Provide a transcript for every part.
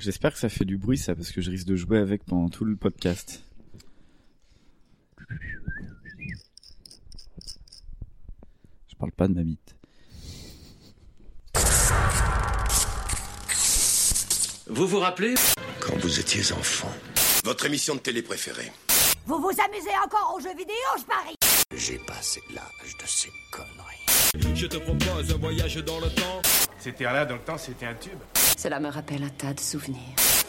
J'espère que ça fait du bruit ça parce que je risque de jouer avec pendant tout le podcast. Je parle pas de ma bite. Vous vous rappelez? Quand vous étiez enfant, votre émission de télé préférée. Vous vous amusez encore aux jeux vidéo, je parie? J'ai passé l'âge de ces conneries. Je te propose un voyage dans le temps. C'était là dans le temps, c'était un tube. Cela me rappelle un tas de souvenirs.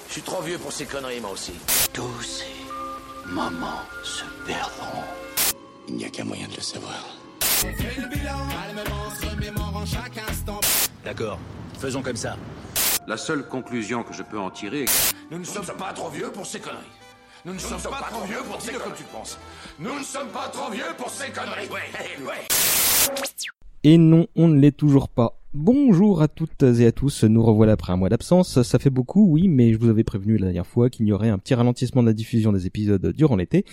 Je suis trop vieux pour ces conneries, moi aussi. Tous ces moments se perdront. Il n'y a qu'un moyen de le savoir. D'accord, faisons comme ça. La seule conclusion que je peux en tirer est que Nous ne sommes pas trop vieux pour ces conneries. Nous ne sommes pas trop vieux pour ces conneries. tu penses. Nous ne sommes pas trop vieux pour ces conneries. Ouais, ouais. Et non, on ne l'est toujours pas. Bonjour à toutes et à tous, nous revoilà après un mois d'absence. Ça fait beaucoup, oui, mais je vous avais prévenu la dernière fois qu'il y aurait un petit ralentissement de la diffusion des épisodes durant l'été.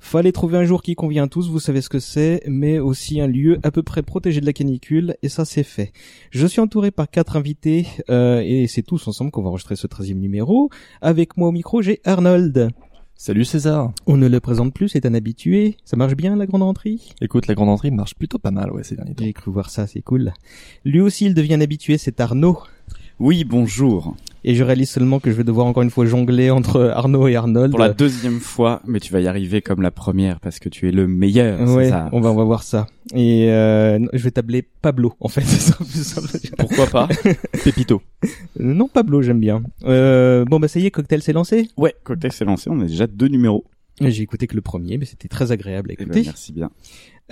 Fallait trouver un jour qui convient à tous, vous savez ce que c'est, mais aussi un lieu à peu près protégé de la canicule, et ça c'est fait. Je suis entouré par quatre invités, euh, et c'est tous ensemble qu'on va enregistrer ce 13 numéro. Avec moi au micro, j'ai Arnold. Salut César. On ne le présente plus, c'est un habitué. Ça marche bien la grande entrée Écoute, la grande entrée marche plutôt pas mal, ouais, ces derniers temps. J'ai cru voir ça, c'est cool. Lui aussi, il devient un habitué, c'est Arnaud. Oui, bonjour. Et je réalise seulement que je vais devoir encore une fois jongler entre Arnaud et Arnold. Pour la deuxième fois, mais tu vas y arriver comme la première parce que tu es le meilleur. Ouais, ça on va, on va voir ça. Et euh, je vais t'appeler Pablo, en fait. Pourquoi pas Pépito. Euh, non, Pablo, j'aime bien. Euh, bon, bah ça y est, Cocktail s'est lancé. Ouais, Cocktail s'est lancé, on a déjà deux numéros. J'ai écouté que le premier, mais c'était très agréable à Eh ben, écouter. merci bien.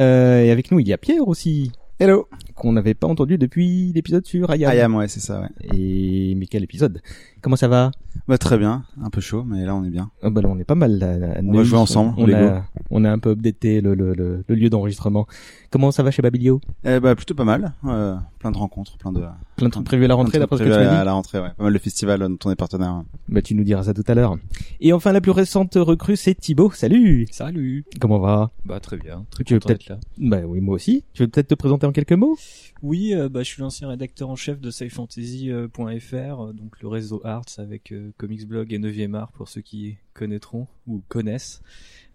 Euh, et avec nous, il y a Pierre aussi, Hello. qu'on n'avait pas entendu depuis l'épisode sur Ayam. Ayam, ouais, c'est ça, ouais. Et mais quel épisode? Comment ça va Bah, très bien. Un peu chaud, mais là, on est bien. Ah bah là, on est pas mal. Là, là, On va jouer ensemble, On Lego. a, on a un peu updaté le, le, le, le lieu d'enregistrement. Comment ça va chez Babilio Eh bah, plutôt pas mal. Euh, plein de rencontres, plein de... Plein de trucs prévus à la rentrée, d'après ce que tu à la rentrée, ouais. Pas mal de festivals dont on est partenaire. Bah tu nous diras ça tout à l'heure. Et enfin, la plus récente recrue, c'est Thibaut. Salut Salut. Comment va Bah très bien, très Tu veux peut-être- d'être là. Bah oui, moi aussi. Tu veux peut-être te présenter en quelques mots? Oui, euh, bah je suis l'ancien rédacteur en chef de scifantasy.fr, euh, donc le réseau Avec euh, Comics Blog et 9e Art pour ceux qui connaîtront ou connaissent.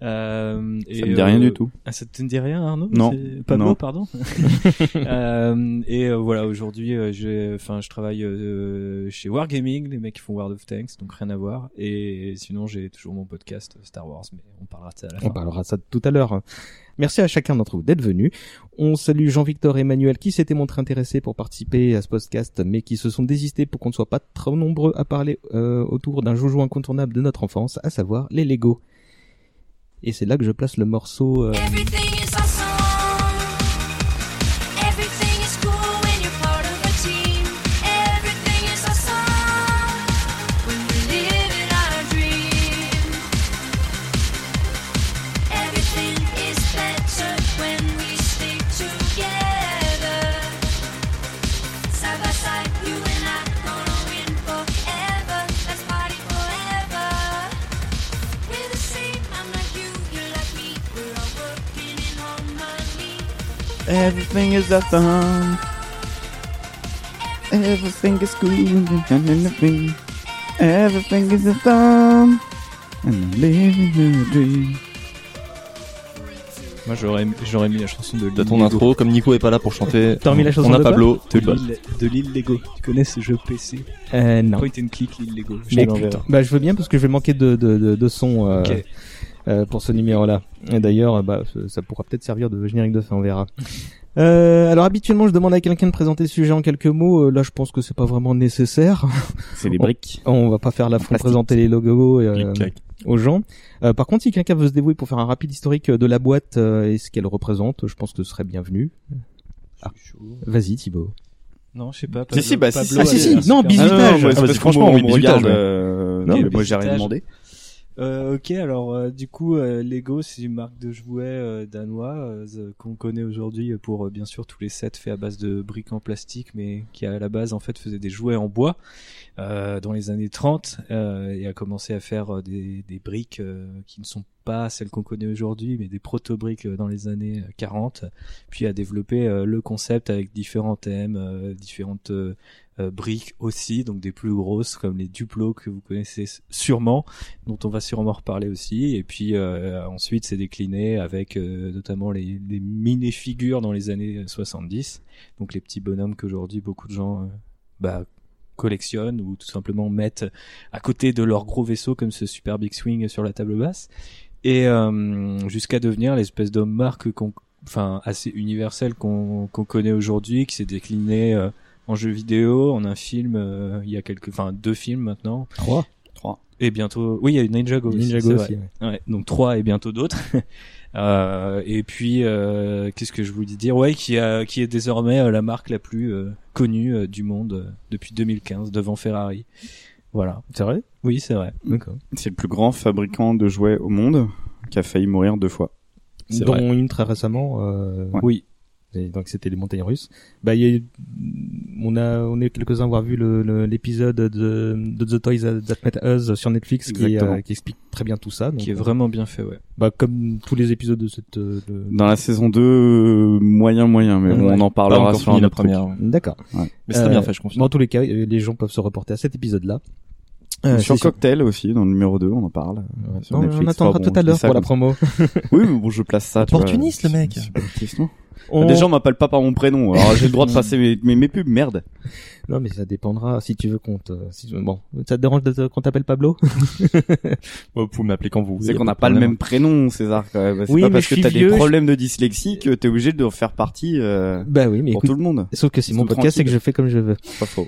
Euh, Ça et, me dit rien euh, du tout. Ah, ça te dit rien, Arnaud Non. Pablo, Non. pardon. Euh, et euh, voilà, aujourd'hui, enfin, je travaille euh, chez Wargaming, les mecs qui font World of Tanks, donc rien à voir. Et sinon, j'ai toujours mon podcast Star Wars, mais on parlera de ça à la fin. On parlera de ça tout à l'heure. Merci à chacun d'entre vous d'être venu. On salue Jean-Victor et Emmanuel qui s'étaient montrés intéressés pour participer à ce podcast, mais qui se sont désistés pour qu'on ne soit pas trop nombreux à parler euh, autour d'un joujou incontournable de notre enfance, à savoir les Lego. Et c'est là que je place le morceau. euh, Everything is awesome. Everything is cool. Everything, everything is awesome. And I'm living a dream. Moi, j'aurais, j'aurais mis la chanson de T'as ton Lego. intro, comme Nico est pas là pour chanter. T'as remis la chanson On a de quoi Pablo. de t'es pas- l'île, de l'île Lego. Tu connais ce jeu PC euh, non. Point and click l'île Lego. Je Mais te l'enverrai. bah, je veux bien parce que je vais manquer de, de, de, de son euh, Ok. Euh, pour ce numéro-là. Et d'ailleurs, euh, bah, ça- pourra peut-être servir de générique de fin, on verra. Euh, alors habituellement, je demande à quelqu'un de présenter le sujet en quelques mots. Euh, là, je pense que c'est pas vraiment nécessaire. C'est des briques. On va pas faire de plastique. présenter les logos euh, aux gens. Euh, par contre, si quelqu'un veut se dévouer pour faire un rapide historique de la boîte euh, et ce qu'elle représente, je pense que ce serait bienvenu. Ah. Vas-y, Thibaut. Non, je sais pas. Si, si, bah, si, Pablo Ah, si, a si, non. Ah Bisutage. Ah, franchement, on oui, me bisutage, regarde, euh, Non, mais mais moi j'ai rien demandé. Euh, ok, alors euh, du coup, euh, Lego, c'est une marque de jouets euh, danois euh, qu'on connaît aujourd'hui pour euh, bien sûr tous les sets faits à base de briques en plastique, mais qui à la base en fait faisait des jouets en bois dans les années 30 euh, et a commencé à faire des, des briques qui ne sont pas celles qu'on connaît aujourd'hui, mais des proto-briques euh, dans les années euh, 40, puis a développé euh, le concept avec différents thèmes, euh, différentes euh, euh, briques aussi, donc des plus grosses comme les Duplo que vous connaissez sûrement, dont on va sûrement reparler aussi, et puis euh, ensuite c'est décliné avec euh, notamment les, les mini-figures dans les années 70, donc les petits bonhommes qu'aujourd'hui beaucoup de gens euh, bah, collectionnent ou tout simplement mettent à côté de leur gros vaisseau comme ce Super Big Swing sur la table basse et euh, jusqu'à devenir l'espèce d'homme marque qu'on enfin assez universel qu'on qu'on connaît aujourd'hui qui s'est décliné euh, en jeu vidéo en un film euh, il y a quelques enfin deux films maintenant Trois. Trois. et bientôt oui il y a Ninjago aussi, Ninjago c'est aussi, vrai. ouais. Ouais, donc trois et bientôt d'autres Euh, et puis euh, qu'est-ce que je voulais dire? Ouais qui a qui est désormais euh, la marque la plus euh, connue euh, du monde euh, depuis 2015 devant Ferrari voilà C'est vrai? Oui c'est vrai D'accord. C'est le plus grand fabricant de jouets au monde qui a failli mourir deux fois. C'est Dont vrai. une très récemment. Euh, Ouais. oui et donc c'était les montagnes russes. Bah, il y a, eu- on a, on est quelques-uns à avoir vu le- le- l'épisode de, de The Toys That Met Us sur Netflix qui, euh, qui explique très bien tout ça. Donc, qui est euh, vraiment bien fait ouais bah, comme tous les épisodes de cette. euh, de- Dans la saison 2, euh, moyen moyen, mais Ouais. on en parlera encore sur la première. D'accord. Mais c'est très Euh, bien fait, je confirme. Dans tous les cas, les gens peuvent se reporter à cet épisode-là. Euh, sur c'est Cocktail aussi, dans le numéro 2, on en parle. Ouais. Non, Netflix. on attendra bon, tout à l'heure pour la promo. Oui, mais bon, je place ça. tu vois, Opportuniste, le c'est- mec. c'est pas une question. On- Des gens m'appellent pas par mon prénom, alors j'ai le droit de passer mes, mes, mes pubs, merde. Non, mais ça dépendra si tu veux qu'on te... Si... Bon, ça te dérange qu'on t'appelle Pablo Vous pouvez m'appeler quand vous. C'est qu'on n'a pas le problème. même prénom, César, quand même. C'est Oui, pas mais parce que t'as des je- problèmes de dyslexie que t'es obligé de faire partie, euh, Bah oui, mais pour écoute, tout le monde. sauf que c'est mon podcast et que je fais comme je veux. Pas faux.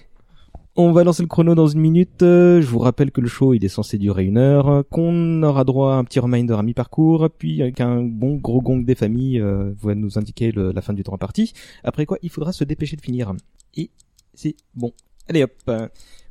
On va lancer le chrono dans une minute. Euh, Je vous rappelle que le show il est censé durer une heure, euh, qu'on aura droit à un petit reminder à mi-parcours, puis avec un bon gros gong des familles euh, va nous indiquer la fin du temps imparti. Après quoi, il faudra se dépêcher de finir. Et c'est bon. Allez hop.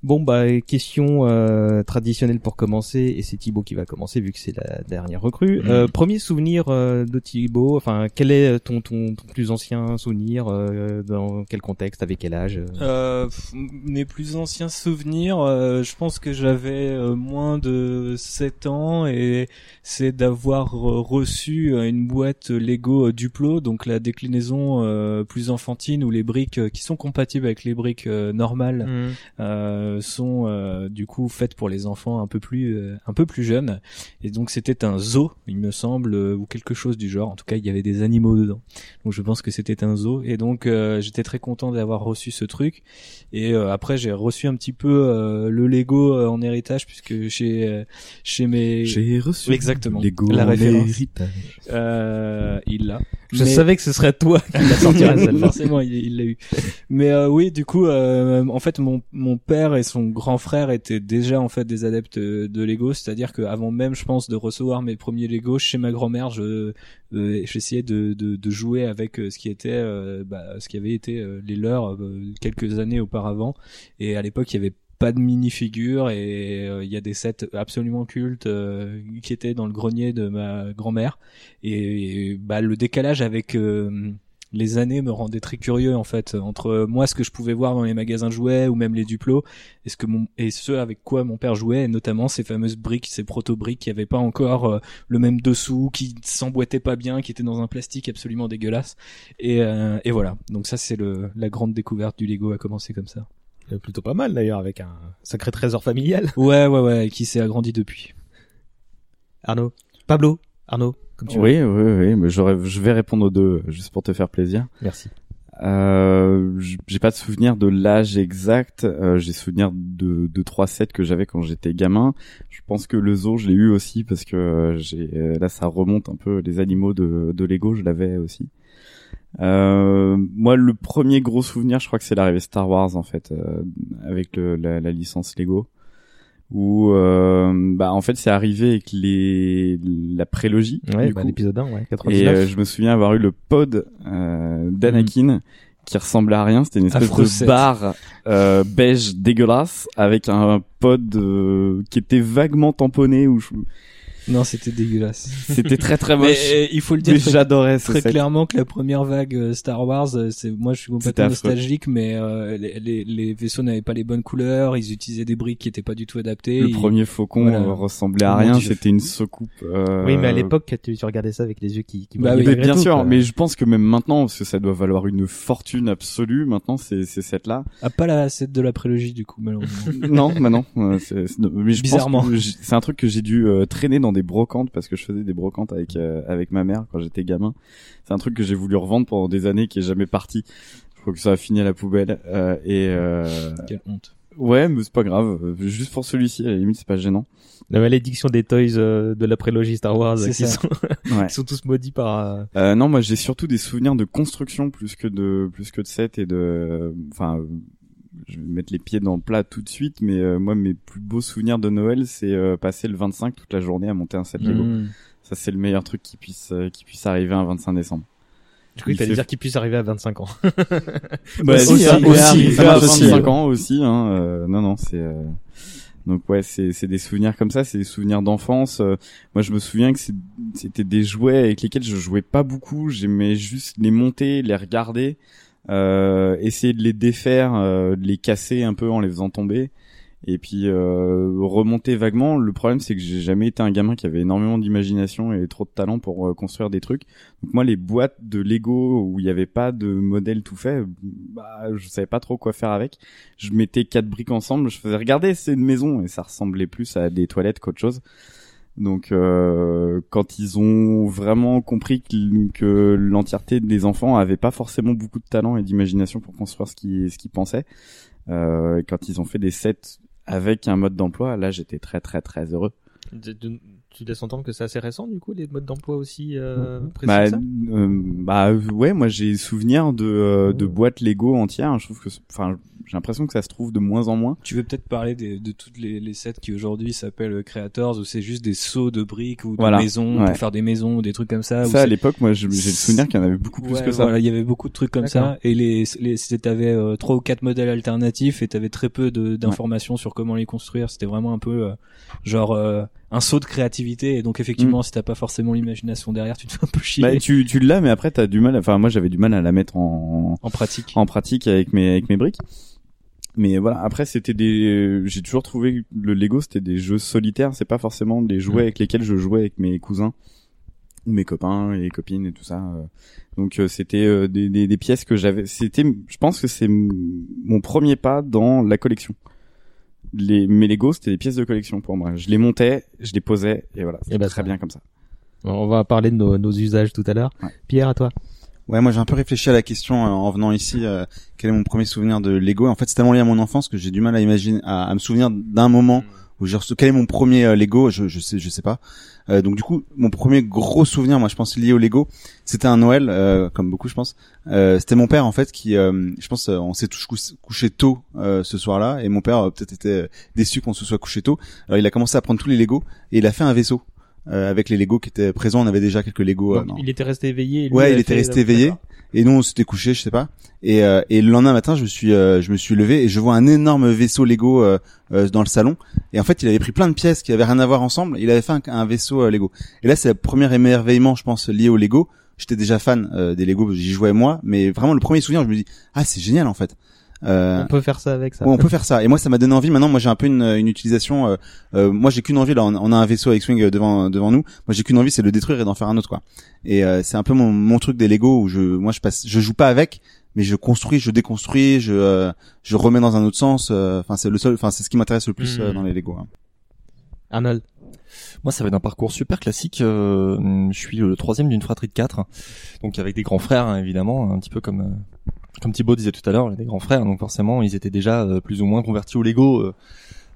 Euh, Bon bah question euh, traditionnelle pour commencer et c'est Thibaut qui va commencer vu que c'est la dernière recrue. Mhm. Euh, premier souvenir euh, de Thibaut, enfin quel est ton, ton, ton plus ancien souvenir euh, dans quel contexte avec quel âge euh? Euh, mes plus anciens souvenirs, euh, je pense que j'avais euh, moins de 7 ans et c'est d'avoir euh, reçu euh, une boîte Lego euh, Duplo, donc la déclinaison euh, plus enfantine où les briques euh, qui sont compatibles avec les briques euh, normales euh, sont euh, du coup faites pour les enfants un peu plus euh, un peu plus jeunes. Et donc c'était un zoo il me semble euh, ou quelque chose du genre. En tout cas il y avait des animaux dedans. Donc je pense que c'était un zoo. Et donc euh, j'étais très content d'avoir reçu ce truc. Et euh, après j'ai reçu un petit peu euh, le Lego en héritage puisque chez chez mes J'ai reçu exactement Lego la en référence. héritage. euh, il l'a. Je Mais- savais que ce serait toi qui la sortirais. Forcément, il l'a eu. Mais euh, oui, du coup, euh, en fait, mon mon père et son grand frère étaient déjà en fait des adeptes euh, de Lego, c'est-à-dire qu'avant même, je pense, de recevoir mes premiers Lego chez ma grand-mère, je euh, j'essayais de, de jouer avec euh, ce qui était euh, bah, ce qui avait été les leurs quelques années auparavant. Et à l'époque, il y avait pas de mini-figures et il y a des sets absolument cultes qui étaient dans le grenier de ma grand-mère et, et, bah le décalage avec les années me rendait très curieux en fait entre moi ce que je pouvais voir dans les magasins de jouets ou même les duplos et ce que mon et ce avec quoi mon père jouait et notamment ces fameuses briques ces proto briques qui avaient pas encore euh, le même dessous qui s'emboîtaient pas bien qui étaient dans un plastique absolument dégueulasse. Et euh, et voilà. Donc ça c'est le la grande découverte du Lego a commencé comme ça. Euh, Plutôt pas mal d'ailleurs avec un sacré trésor familial. ouais ouais ouais qui s'est agrandi depuis. Arnaud, Pablo, Arnaud, comme tu veux. Oui, oui, oui, mais je vais répondre aux deux, juste pour te faire plaisir. Merci. Euh, j'ai pas de souvenir de l'âge exact. Euh, j'ai souvenir de de trois sets que j'avais quand j'étais gamin. Je pense que le zoo, je l'ai eu aussi parce que euh, j'ai euh, là ça remonte un peu les animaux de de Lego, je l'avais aussi. Euh, moi, le premier gros souvenir, je crois que c'est l'arrivée Star Wars en fait, euh, avec le, la, la licence Lego, où euh, bah en fait c'est arrivé avec les la prélogie. Ouais, du bah, coup. l'épisode 1, ouais, Et 99. euh, je me souviens avoir eu le pod euh, d'Anakin qui ressemblait à rien. C'était une espèce de set. barre euh, beige dégueulasse avec un pod euh, qui était vaguement tamponné. Où je... Non, c'était dégueulasse. C'était très très Mais, moche. euh, il faut le dire Mais très- j'adorais très clairement que la première vague euh, Star Wars, euh, c'est moi je suis complètement nostalgique, mais euh, les, les, les vaisseaux n'avaient pas les bonnes couleurs, ils utilisaient des briques qui étaient pas du tout adaptées. Le ils- premier faucon Voilà. ressemblait à Oh rien, c'était une soucoupe. euh, Oui, mais à l'époque, tu, tu regardais ça avec les yeux qui, qui Bah oui. Mais bien tout, sûr, quoi. mais je pense que même maintenant, parce que ça doit valoir une fortune absolue, maintenant, ces, ces sets-là. Ah, pas la set de la prélogie du coup, malheureusement. non, bah non. c'est- c'est- mais je Bizarrement. c'est un truc que j'ai dû euh, traîner dans des brocantes parce que je faisais des brocantes avec euh, avec ma mère quand j'étais gamin. C'est un truc que j'ai voulu revendre pendant des années qui est jamais parti. Je crois que ça a fini à la poubelle euh, et euh, Quelle honte. ouais, mais c'est pas grave. Juste pour celui-ci, à la limite, c'est pas gênant. La malédiction des toys euh, de la prélogie Star Wars qui sont, Ouais. qui sont tous maudits par... euh, Euh, non, moi j'ai surtout des souvenirs de construction plus que de plus que de set et de enfin euh, je vais mettre les pieds dans le plat tout de suite mais euh, moi mes plus beaux souvenirs de Noël c'est euh, passer le 25 toute la journée à monter un set Lego. Mmh. Ça c'est le meilleur truc qui puisse euh, qui puisse arriver un 25 décembre. Du coup, il fallait fait- dire qu'il puisse arriver à 25 ans. Bah, aussi, si, hein, ça aussi, arrive ça à marche aussi, 25 hein. ans aussi hein. euh, non non, c'est euh, donc ouais, c'est c'est des souvenirs comme ça, c'est des souvenirs d'enfance. Euh, moi, je me souviens que c'est- c'était des jouets avec lesquels je jouais pas beaucoup. J'aimais juste les monter, les regarder, euh, essayer de les défaire, euh, de les casser un peu en les faisant tomber, et puis euh, remonter vaguement. Le problème, c'est que j'ai jamais été un gamin qui avait énormément d'imagination et trop de talent pour euh, construire des trucs. Donc moi, les boîtes de Lego où il y avait pas de modèle tout fait, bah, je savais pas trop quoi faire avec je mettais quatre briques ensemble, je faisais regarder c'est une maison et ça ressemblait plus à des toilettes qu'autre chose. Donc euh, quand ils ont vraiment compris que, l'entièreté des enfants avaient pas forcément beaucoup de talent et d'imagination pour construire ce qu'ils pensaient, euh, quand ils ont fait des sets avec un mode d'emploi, là j'étais très très très heureux. Tu laisses entendre que c'est assez récent, du coup, les modes d'emploi aussi euh, précis Bah, ça? euh, bah ouais, moi j'ai souvenir de euh, de boîtes Lego entières. Je trouve que, enfin, j'ai l'impression que ça se trouve de moins en moins. Tu veux peut-être parler des, de toutes les, les sets qui aujourd'hui s'appellent Creators où c'est juste des sauts de briques ou de Voilà. maisons Ouais. pour faire des maisons ou des trucs comme ça. Ça à l'époque, moi j'ai le souvenir qu'il y en avait beaucoup plus Ouais, que ça. Voilà, il y avait beaucoup de trucs comme ça et les, les c'était- t'avais euh, trois ou quatre modèles alternatifs et t'avais très peu d'informations sur comment les construire. C'était vraiment un peu euh, genre euh, un saut de créativité et donc effectivement si t'as pas forcément l'imagination derrière, tu te fais un peu chier Bah, tu, tu l'as, mais après t'as du mal. Enfin, moi j'avais du mal à la mettre en, en pratique. en pratique avec mes avec mes briques. Mais voilà, après c'était des. J'ai toujours trouvé que le Lego c'était des jeux solitaires. C'est pas forcément des jouets Mm. avec lesquels je jouais avec mes cousins ou mes copains et copines et tout ça. euh. Donc euh, c'était euh, des, des des pièces que j'avais. C'était, je pense que c'est mon premier pas dans la collection. Les mes Lego c'était des pièces de collection pour moi. Je les montais, je les posais et voilà. C'était bah, très ça- bien comme ça. On va parler de nos, nos usages tout à l'heure. Ouais. Pierre, à toi. Ouais, moi j'ai un peu réfléchi à la question euh, en venant ici. euh, quel est mon premier souvenir de Lego En fait, c'est tellement lié à mon enfance que j'ai du mal à imaginer, à, à me souvenir d'un moment où j'ai reçu. Quel est mon premier euh, Lego je, je sais, je sais pas. Euh, donc du coup, mon premier gros souvenir, moi je pense lié au Lego, c'était un Noël, euh, comme beaucoup je pense. Euh, c'était mon père en fait qui, euh, je pense, euh, on s'est tous cou- couché tôt euh, ce soir-là, et mon père peut-être était déçu qu'on se soit couché tôt. Alors il a commencé à prendre tous les Lego et il a fait un vaisseau. Euh, avec les Lego qui étaient présents, on avait déjà quelques Lego. euh, Donc, dans- il était resté éveillé. et lui Ouais, il était resté éveillé. Et nous, on s'était couché, je sais pas. Et, euh, et le lendemain matin, je me suis, euh, je me suis levé et je vois un énorme vaisseau Lego euh, euh, dans le salon. Et en fait, il avait pris plein de pièces qui avaient rien à voir ensemble. Il avait fait un, un vaisseau euh, Lego. Et là, c'est le premier émerveillement, je pense, lié au Lego. J'étais déjà fan euh, des Lego, j'y jouais moi. Mais vraiment, le premier souvenir, je me dis, ah, c'est génial en fait. Euh, On peut faire ça avec ça. Ouais, on peut faire ça. Et moi, ça m'a donné envie. Maintenant, moi, j'ai un peu une, une utilisation. euh, euh, moi, j'ai qu'une envie. Là, on, on a un vaisseau avec swing devant devant nous. Moi, j'ai qu'une envie, c'est de le détruire et d'en faire un autre, quoi. Et euh, c'est un peu mon, mon truc des Lego où je, moi, je passe, je joue pas avec, mais je construis, je déconstruis, je euh, je remets dans un autre sens. euh, Enfin, c'est le seul. Enfin, c'est ce qui m'intéresse le plus euh, dans les Lego. hein. Arnold. Moi, ça va être un parcours super classique. euh, je suis le troisième d'une fratrie de quatre, donc avec des grands frères hein, évidemment, un petit peu comme euh, comme Thibaut disait tout à l'heure, des grands frères. Donc forcément, ils étaient déjà euh, plus ou moins convertis au Lego euh,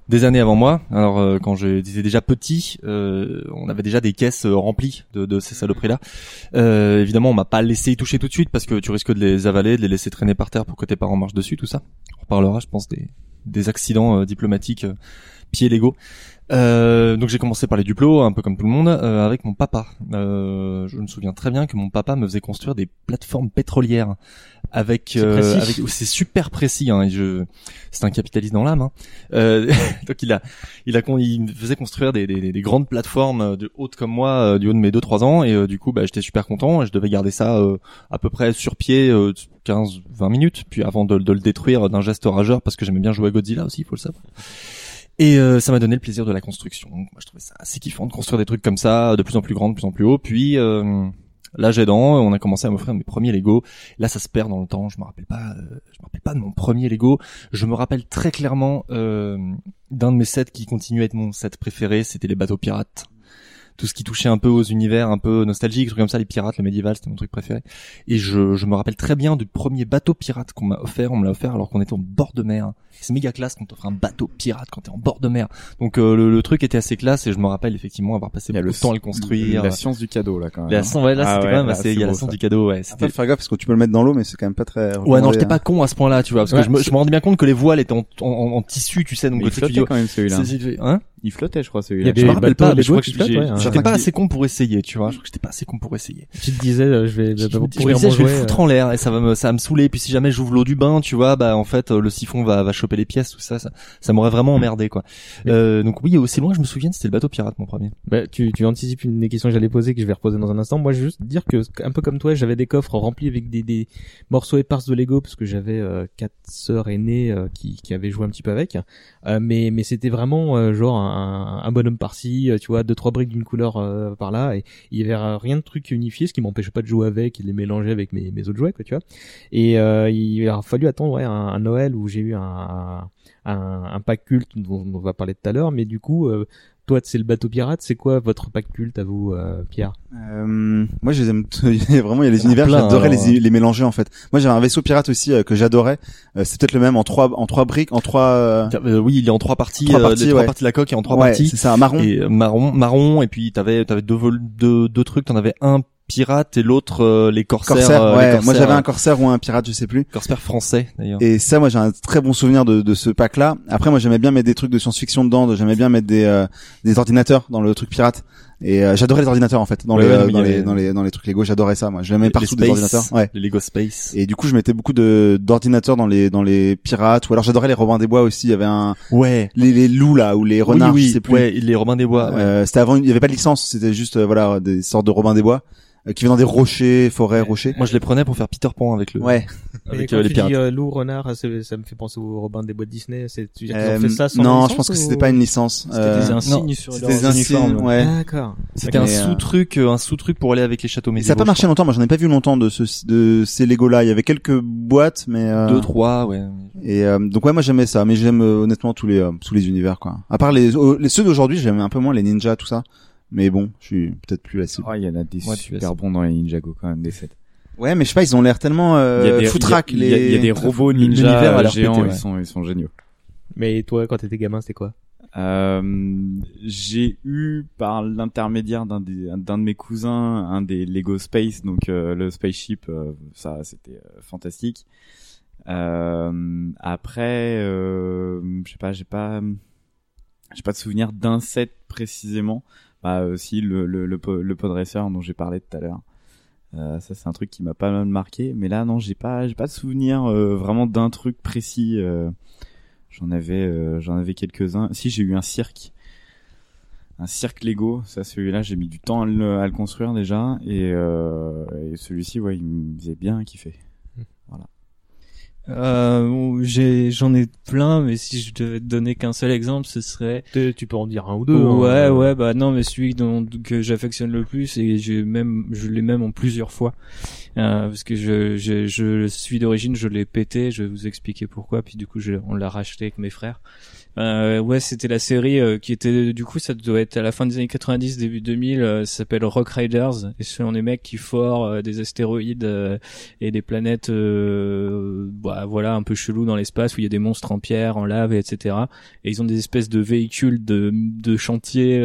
des années avant moi. Alors euh, quand j'étais déjà petit, on avait déjà des caisses remplies de, de ces saloperies-là. Évidemment, on m'a pas laissé y toucher tout de suite parce que tu risques de les avaler, de les laisser traîner par terre pour que tes parents marchent dessus, tout ça. On reparlera, je pense, des des accidents diplomatiques. euh, pied Lego. Euh, donc j'ai commencé par les duplos, un peu comme tout le monde, euh, avec mon papa. Euh, je me souviens très bien que mon papa me faisait construire des plateformes pétrolières avec, C'est euh, avec c'est super précis. Hein, et je, c'est un capitaliste dans l'âme. Hein. Euh, donc il a, il a, il me faisait construire des, des, des grandes plateformes de hautes comme moi, du haut de mes 2-3 ans, et du coup, bah, j'étais super content. et Je devais garder ça euh, à peu près sur pied euh, 15-20 minutes, puis avant de, de le détruire d'un geste rageur, parce que j'aimais bien jouer à Godzilla aussi, il faut le savoir. Et euh, ça m'a donné le plaisir de la construction. Moi, je trouvais ça assez kiffant de construire des trucs comme ça, de plus en plus grands, de plus en plus haut. Puis euh, l'âge aidant, on a commencé à m'offrir mes premiers Lego. Là, ça se perd dans le temps. Je me rappelle pas. euh, je me rappelle pas de mon premier Lego. Je me rappelle très clairement euh, d'un de mes sets qui continue à être mon set préféré. C'était les bateaux pirates. Tout ce qui touchait un peu aux univers un peu nostalgiques, trucs comme ça, les pirates, le médiéval, c'était mon truc préféré. Et je, je me rappelle très bien du premier bateau pirate qu'on m'a offert. On me l'a offert alors qu'on était au bord de mer. C'est méga classe quand t'offre un bateau pirate quand t'es en bord de mer. Donc euh, le, le truc était assez classe et je me rappelle effectivement avoir passé Il y a beaucoup le de temps à le construire. La science du cadeau là quand même. La science- ouais, là Ah c'était ouais, quand même là, assez, il y a la science ça. du cadeau, ouais. C'était faire gaffe parce que tu peux le mettre dans l'eau, mais c'est quand même pas très. Ouais, non, j'étais pas hein. con à ce point-là, tu vois, parce Ouais, que je me, c'est- je me rendais bien compte que les voiles étaient en, en, en- en tissu, tu sais, donc il flottait quand même celui-là. hein? Il flottait, je crois, Il y celui-là. avait je me les rappelle bateaux pas, mais je crois que hein. j'étais Certains pas assez con pour essayer, tu vois. Je crois que j'étais pas assez con pour essayer. Tu te disais, euh, je vais, Je, je me pourrir disais, mon je vais le foutre euh, en l'air et ça va me, ça va me saouler. Puis si jamais j'ouvre l'eau du bain, tu vois, bah en fait euh, le siphon va, va choper les pièces, tout ça, ça, ça m'aurait vraiment emmerdé quoi. Euh, donc oui, aussi loin je me souvienne, c'était le bateau pirate mon premier. Bah, tu, tu anticipes une des questions que j'allais poser que je vais reposer dans un instant. Moi, je veux juste dire que, un peu comme toi, j'avais des coffres remplis avec des, des morceaux épars de Lego parce que j'avais euh, quatre sœurs aînées euh, qui, qui avaient joué un petit peu avec. Euh, mais mais c'était vraiment euh, genre un, bonhomme par-ci, euh, tu vois, deux trois briques d'une couleur euh, par là, et il y avait rien de truc unifié, ce qui m'empêchait pas de jouer avec et de les mélanger avec mes, autres jouets, quoi, tu vois. Et euh, il a fallu attendre un, Noël où j'ai eu un, un, pack culte dont on va parler tout à l'heure, mais du coup. Toi, c'est le bateau pirate. C'est quoi votre pack culte à vous, euh, Pierre? Euh, moi, je les aime. Vraiment, il y a les univers. J'adorais alors, les, les mélanger en fait. Moi, j'avais un vaisseau pirate aussi euh, que j'adorais. Euh, c'est peut-être le même en trois, en trois briques, en trois. euh, Euh, oui, il est en trois parties, Trois euh, parties, les trois ouais. parties de la coque et en trois ouais, parties. C'est ça, marron. Et marron, marron, et puis t'avais, t'avais deux vol, deux, deux trucs. T'en avais un pirate et l'autre euh, les corsaires. Corsaire, euh, les ouais. corsaires, Moi, j'avais un corsaire ou un pirate, je sais plus. corsaire français d'ailleurs. Et ça, moi, j'ai un très bon souvenir de, de ce pack-là. Après, moi, j'aimais bien mettre des trucs de science-fiction dedans. J'aimais bien mettre des, euh, des ordinateurs dans le truc pirate. Et euh, j'adorais les ordinateurs en fait dans Ouais, les ouais, euh, dans les avait- dans les dans les trucs Lego. J'adorais ça. Moi, je les mets partout les des ordinateurs. Ouais. Les Lego Space. Et du coup, je mettais beaucoup de d'ordinateurs dans les dans les pirates. Ou alors, j'adorais les Robins des Bois aussi. Il y avait un Ouais. les, les loups là ou les renards. oui, oui, je sais plus. Ouais, les Robins des Bois. Euh, c'était avant, il y avait pas de licence, c'était juste voilà des sortes de Robins des Bois qui venaient dans des rochers, forêts, rochers. Moi, je les prenais pour faire Peter Pan avec le. Ouais. Avec quand euh, les tu pirates. dis euh, loup, renard, ça, ça me fait penser au Robin des bois de Disney. C'est, tu veux dire qu'ils ont Euh, fait ça sans non, licence je pense que ou- c'était pas une licence. C'était Euh, des insignes sur c'était leurs des insignes, uniformes. ouais. D'accord. C'était un euh, sous-truc, euh, un sous-truc pour aller avec les châteaux médiévaux. ça a pas marché longtemps. Moi, j'en ai pas vu longtemps de ce de ces Lego là. Il y avait quelques boîtes, mais euh. Deux, trois, ouais. et euh, donc ouais, moi j'aimais ça, mais j'aime euh, honnêtement tous les euh, tous les univers quoi. À part les euh, les ceux d'aujourd'hui, j'aime un peu moins les ninjas tout ça. Mais bon, je suis peut-être plus la cible. Oh, il y en a des Ouais, super bons dans les Ninjago quand même, des sets. Ouais, mais je sais pas, ils ont l'air tellement euh, il y a des, foutraques, il y a- il y y a les des robots ninja géants, pété, ouais. ils sont, ils sont géniaux. Mais toi, quand t'étais gamin, c'était quoi? Euh, j'ai eu par l'intermédiaire d'un des- d'un de mes cousins un des Lego Space, donc euh, le spaceship, euh, ça c'était euh, fantastique. Euh, après, euh, je sais pas, j'ai pas, j'ai pas de souvenir d'un set précisément. Bah aussi le le le, le Podracer dont j'ai parlé tout à l'heure. Euh, ça c'est un truc qui m'a pas mal marqué, mais là non j'ai pas j'ai pas de souvenir euh, vraiment d'un truc précis. euh, J'en avais, euh, j'en avais quelques-uns. Si j'ai eu un cirque, un cirque Lego. Ça, celui-là, j'ai mis du temps à le, à le construire déjà, et, euh, et celui-ci, ouais, il me faisait bien kiffer. Euh, j'en ai plein, mais si je devais te donner qu'un seul exemple, ce serait. Tu tu peux en dire un ou deux. ouais, hein. ouais, bah non, mais celui dont, que j'affectionne le plus et j'ai même, je l'ai même en plusieurs fois, euh, parce que je, je, je suis d'origine, je l'ai pété. Je vais vous expliquer pourquoi. Puis du coup, je, on l'a racheté avec mes frères. Euh, ouais, c'était la série euh, qui était du coup ça doit être à la fin des années 90 début 2000 euh, ça s'appelle Rock Riders et ce sont des mecs qui forent euh, des astéroïdes euh, et des planètes euh, bah, voilà un peu chelou dans l'espace où il y a des monstres en pierre, en lave et etc. Et ils ont des espèces de véhicules de de chantier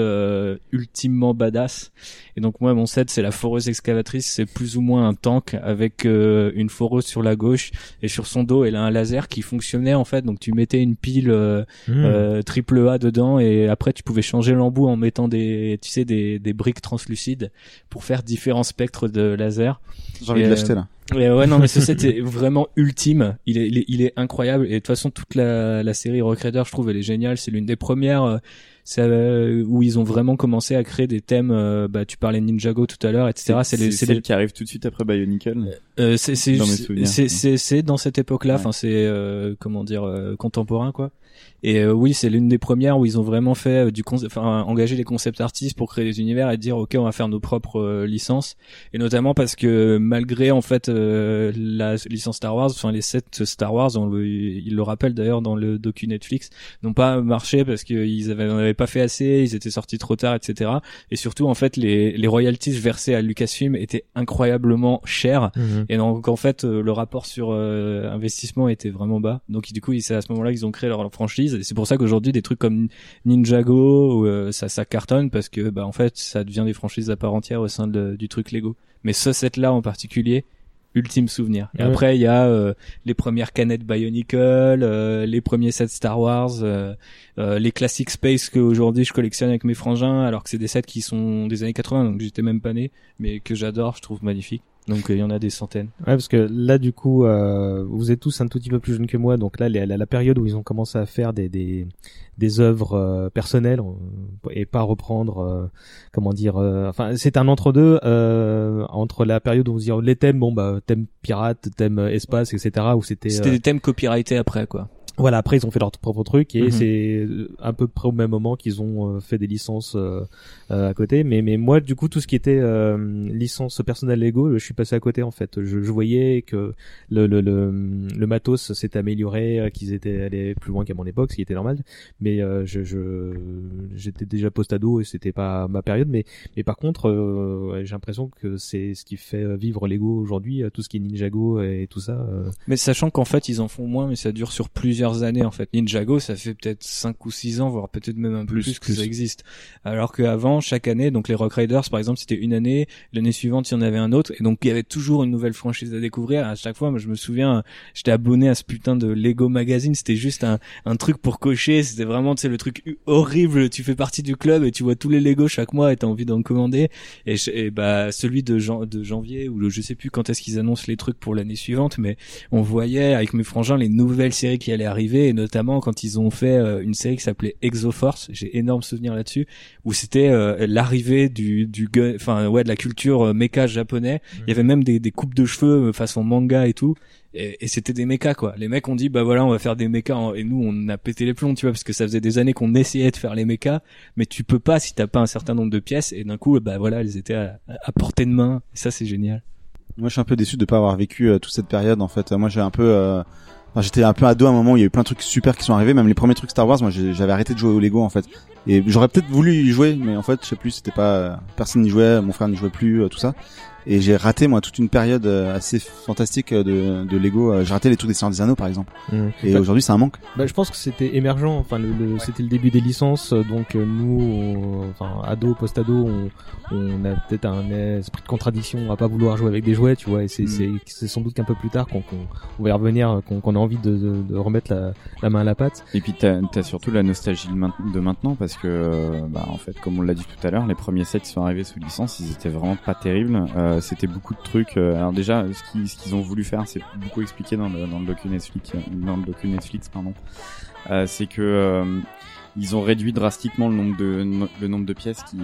ultimement badass. Et donc moi mon set c'est la foreuse excavatrice, c'est plus ou moins un tank avec une foreuse sur la gauche et sur son dos elle a un laser qui fonctionnait en fait donc tu mettais une pile euh, Mmh. euh, triple A dedans et après tu pouvais changer l'embout en mettant des tu sais des, des briques translucides pour faire différents spectres de laser J'ai envie Et, de euh, l'acheter là. Ouais, ouais, non, mais ce set est vraiment ultime. Il est, il est, il est incroyable. Et de toute façon, toute la, la série Rock Raider, je trouve, elle est géniale. C'est l'une des premières euh, c'est, où ils ont vraiment commencé à créer des thèmes. euh, bah, tu parlais de Ninjago tout à l'heure, etc. C'est les, c'est celle les- qui arrive tout de suite après Bionicle. euh, c'est, c'est, Dans dans cette époque-là. Ouais. Enfin, c'est euh, comment dire euh, contemporain, quoi. Et euh, oui, c'est l'une des premières où ils ont vraiment fait euh, du enfin engagé les concept artistes pour créer des univers et dire ok, on va faire nos propres euh, licences. Et notamment parce que malgré en fait euh, la licence Star Wars, enfin les sept Star Wars, on le, ils le rappellent d'ailleurs dans le docu Netflix, n'ont pas marché parce qu'ils avaient, on avait pas fait assez, ils étaient sortis trop tard, etc. Et surtout en fait les, les royalties versées à Lucasfilm étaient incroyablement chères. Mhm. Et donc en fait le rapport sur euh, investissement était vraiment bas. Donc du coup c'est à ce moment-là qu'ils ont créé leur franchise. C'est pour ça qu'aujourd'hui des trucs comme Ninjago euh, ça ça cartonne parce que bah en fait ça devient des franchises à part entière au sein de- du truc Lego. Mais ce set là en particulier ultime souvenir. Et après il y a euh, les premières canettes Bionicle, euh, les premiers sets Star Wars, euh, les classiques Space que aujourd'hui je collectionne avec mes frangins alors que c'est des sets qui sont des années 80 donc j'étais même pas né mais que j'adore, je trouve magnifique. Donc euh, il y en a des centaines. Ouais, parce que là, du coup, euh, vous êtes tous un tout petit peu plus jeunes que moi, donc là, la, la, la période où ils ont commencé à faire des des, des œuvres euh, personnelles euh, et pas reprendre, euh, comment dire, euh, enfin, c'est un entre-deux euh, entre la période où on se dit oh, les thèmes, bon bah thème pirate, thème espace, etc. où c'était C'était euh, des thèmes copyrightés après quoi. Voilà, après ils ont fait leur propre truc et Mhm. c'est euh, à peu près au même moment qu'ils ont euh, fait des licences euh, euh, à côté. Mais mais moi du coup tout ce qui était euh, licence personnelle Lego, je suis passé à côté en fait. Je, je voyais que le le le, le matos s'était amélioré, qu'ils étaient allés plus loin qu'à mon époque, ce qui était normal. Mais euh, je je j'étais déjà post-ado et c'était pas ma période. Mais mais par contre euh, j'ai l'impression que c'est ce qui fait vivre Lego aujourd'hui, tout ce qui est Ninjago et tout ça. Mais sachant qu'en fait ils en font moins mais ça dure sur plusieurs années en fait. Ninjago ça fait peut-être 5 ou 6 ans voire peut-être même un peu Plus, plus, que plus. ça existe. Alors qu'avant chaque année donc les Rock Riders par exemple c'était une année, l'année suivante il y en avait un autre et donc il y avait toujours une nouvelle franchise à découvrir. À chaque fois moi je me souviens j'étais abonné à ce putain de Lego magazine, c'était juste un un truc pour cocher, c'était vraiment tu sais le truc horrible, tu fais partie du club et tu vois tous les Lego chaque mois et t'as envie d'en commander et, et bah celui de, jan- de janvier ou le, je sais plus quand est-ce qu'ils annoncent les trucs pour l'année suivante mais on voyait avec mes frangins les nouvelles séries qui allaient arriver et notamment quand ils ont fait euh, une série qui s'appelait Exoforce. J'ai énorme souvenir là-dessus où c'était euh, l'arrivée du du enfin ouais de la culture euh, mecha japonais. Il y avait même des, des coupes de cheveux façon manga et tout. Et, et c'était des mechas quoi. Les mecs ont dit bah voilà on va faire des mechas en- et nous on a pété les plombs tu vois parce que ça faisait des années qu'on essayait de faire les mechas. Mais tu peux pas si t'as pas un certain nombre de pièces. Et d'un coup bah voilà elles étaient à, à portée de main. Et ça c'est génial. Moi, je suis un peu déçu de pas avoir vécu euh, toute cette période. En fait, moi, j'ai un peu, euh, j'étais un peu ado à un moment il y a eu plein de trucs super qui sont arrivés. Même les premiers trucs Star Wars, moi, j'avais arrêté de jouer au Lego en fait. Et j'aurais peut-être voulu y jouer, mais en fait, je sais plus, c'était pas, euh, personne n'y jouait, mon frère n'y jouait plus, euh, tout ça. Et j'ai raté moi toute une période euh, assez fantastique euh, de, de Lego. Euh, J'ai raté les trucs des Seigneurs des Anneaux par exemple. Et Bah, aujourd'hui, c'est un manque. Bah, je pense que c'était émergent. Enfin, le, le- c'était le début des licences. Donc nous, on- enfin ado, post-ado, on, on a peut-être un esprit de contradiction à pas vouloir jouer avec des jouets, tu vois. Et c'est Mm. c'est c'est sans doute qu'un peu plus tard qu'on qu'on on va y revenir, qu'on qu'on a envie de, de, de remettre la, la main à la pâte. Et puis t'as as surtout la nostalgie de main- de maintenant parce que bah en fait comme on l'a dit tout à l'heure les premiers sets qui sont arrivés sous licence ils étaient vraiment pas terribles euh, c'était beaucoup de trucs euh, alors déjà ce qu'ils ont voulu faire c'est beaucoup expliqué dans le dans Netflix euh, dans le docu Netflix pardon. Euh, c'est que euh, ils ont réduit drastiquement le nombre de le nombre de pièces qui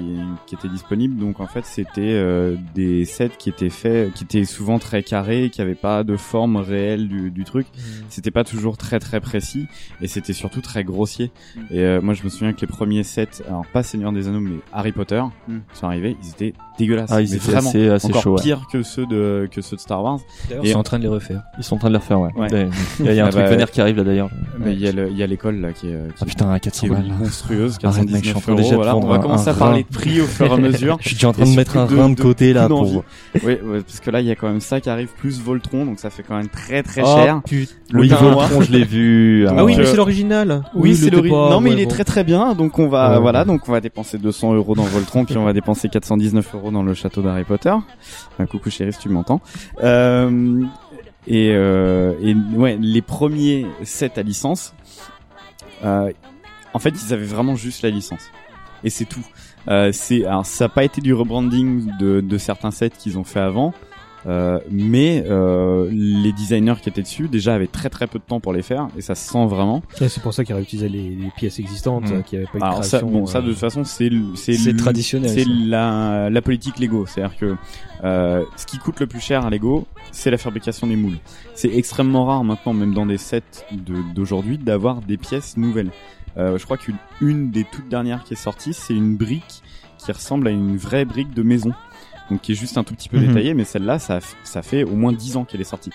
qui étaient disponibles donc en fait c'était euh, des sets qui étaient faits qui étaient souvent très carrés qui avaient pas de forme réelle du, du truc c'était pas toujours très très précis et c'était surtout très grossier et euh, moi je me souviens que les premiers sets alors pas Seigneur des Anneaux mais Harry Potter Mm. sont arrivés ils étaient dégueulasses Ah, ils mais étaient vraiment assez- assez encore ouais. pire que ceux de que ceux de Star Wars Et- ils sont en train de les refaire Ils sont en train de les refaire, ouais. Ouais. Ouais, Il y a, il y a un Ah truc bah, vénère qui arrive là d'ailleurs. mais il y a le- il y a l'école là qui est, qui Ah putain, à 400 qui est balles balles. monstrueuse, Arrête, mec, je suis en 419 train déjà de euros. Voilà, on va un- commencer un à parler de prix au fur et à mesure. Je suis déjà en train Et de mettre un surtout rein de côté là pour. Oui, ouais, parce que là, il y a quand même ça qui arrive, plus Voltron, donc ça fait quand même très très Oh, cher. putain. Le Oui, Voltron, je l'ai vu. Ah oui, mais euh, c'est l'original. Oui, c'est était l'ori- pas- Non, mais il est très très bien. Donc on va, voilà, donc on va dépenser 200 euros dans Voltron, puis on va dépenser 419 euros dans le château d'Harry Potter. Un coucou chérie, si tu m'entends. Euh, et, euh, et ouais, les premiers sets à licence, euh, en fait, ils avaient vraiment juste la licence. Et c'est tout. Euh, c'est, alors, ça n'a pas été du rebranding de, de certains sets qu'ils ont fait avant. Euh, mais euh, les designers qui étaient dessus déjà avaient très très peu de temps pour les faire et ça se sent vraiment. Ouais, c'est pour ça qu'ils réutilisaient les, les pièces existantes, Mm. euh, qui avaient pas eu de Alors ça, bon, ça euh, de toute façon c'est le- c'est C'est le- traditionnel, C'est la la politique Lego, c'est-à-dire que euh, ce qui coûte le plus cher à Lego, c'est la fabrication des moules. C'est extrêmement rare maintenant, même dans des sets de- d'aujourd'hui, d'avoir des pièces nouvelles. Euh, je crois qu'une une des toutes dernières qui est sortie, c'est une brique qui ressemble à une vraie brique de maison. Donc qui est juste un tout petit peu Mhm. détaillée, mais celle-là, ça, ça fait au moins 10 ans qu'elle est sortie.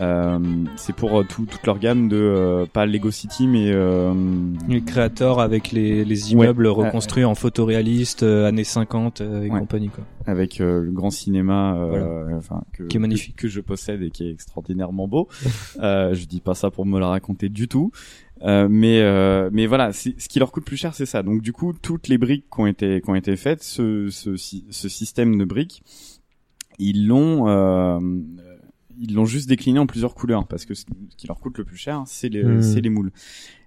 Euh, c'est pour euh, tout- toute leur gamme de euh, pas Lego City mais euh, Les créateurs avec les, les immeubles Ouais. reconstruits en photoréaliste euh, années 50 euh, et Ouais. compagnie quoi. avec euh, le grand cinéma euh, enfin que, Qui est magnifique. que, que je possède et qui est extraordinairement beau euh, je dis pas ça pour me la raconter du tout euh, mais euh, mais voilà ce qui leur coûte plus cher c'est ça donc du coup toutes les briques qui ont été qui ont été faites ce ce, ce système de briques ils l'ont euh, ils l'ont juste décliné en plusieurs couleurs parce que ce qui leur coûte le plus cher c'est les Hmm. c'est les moules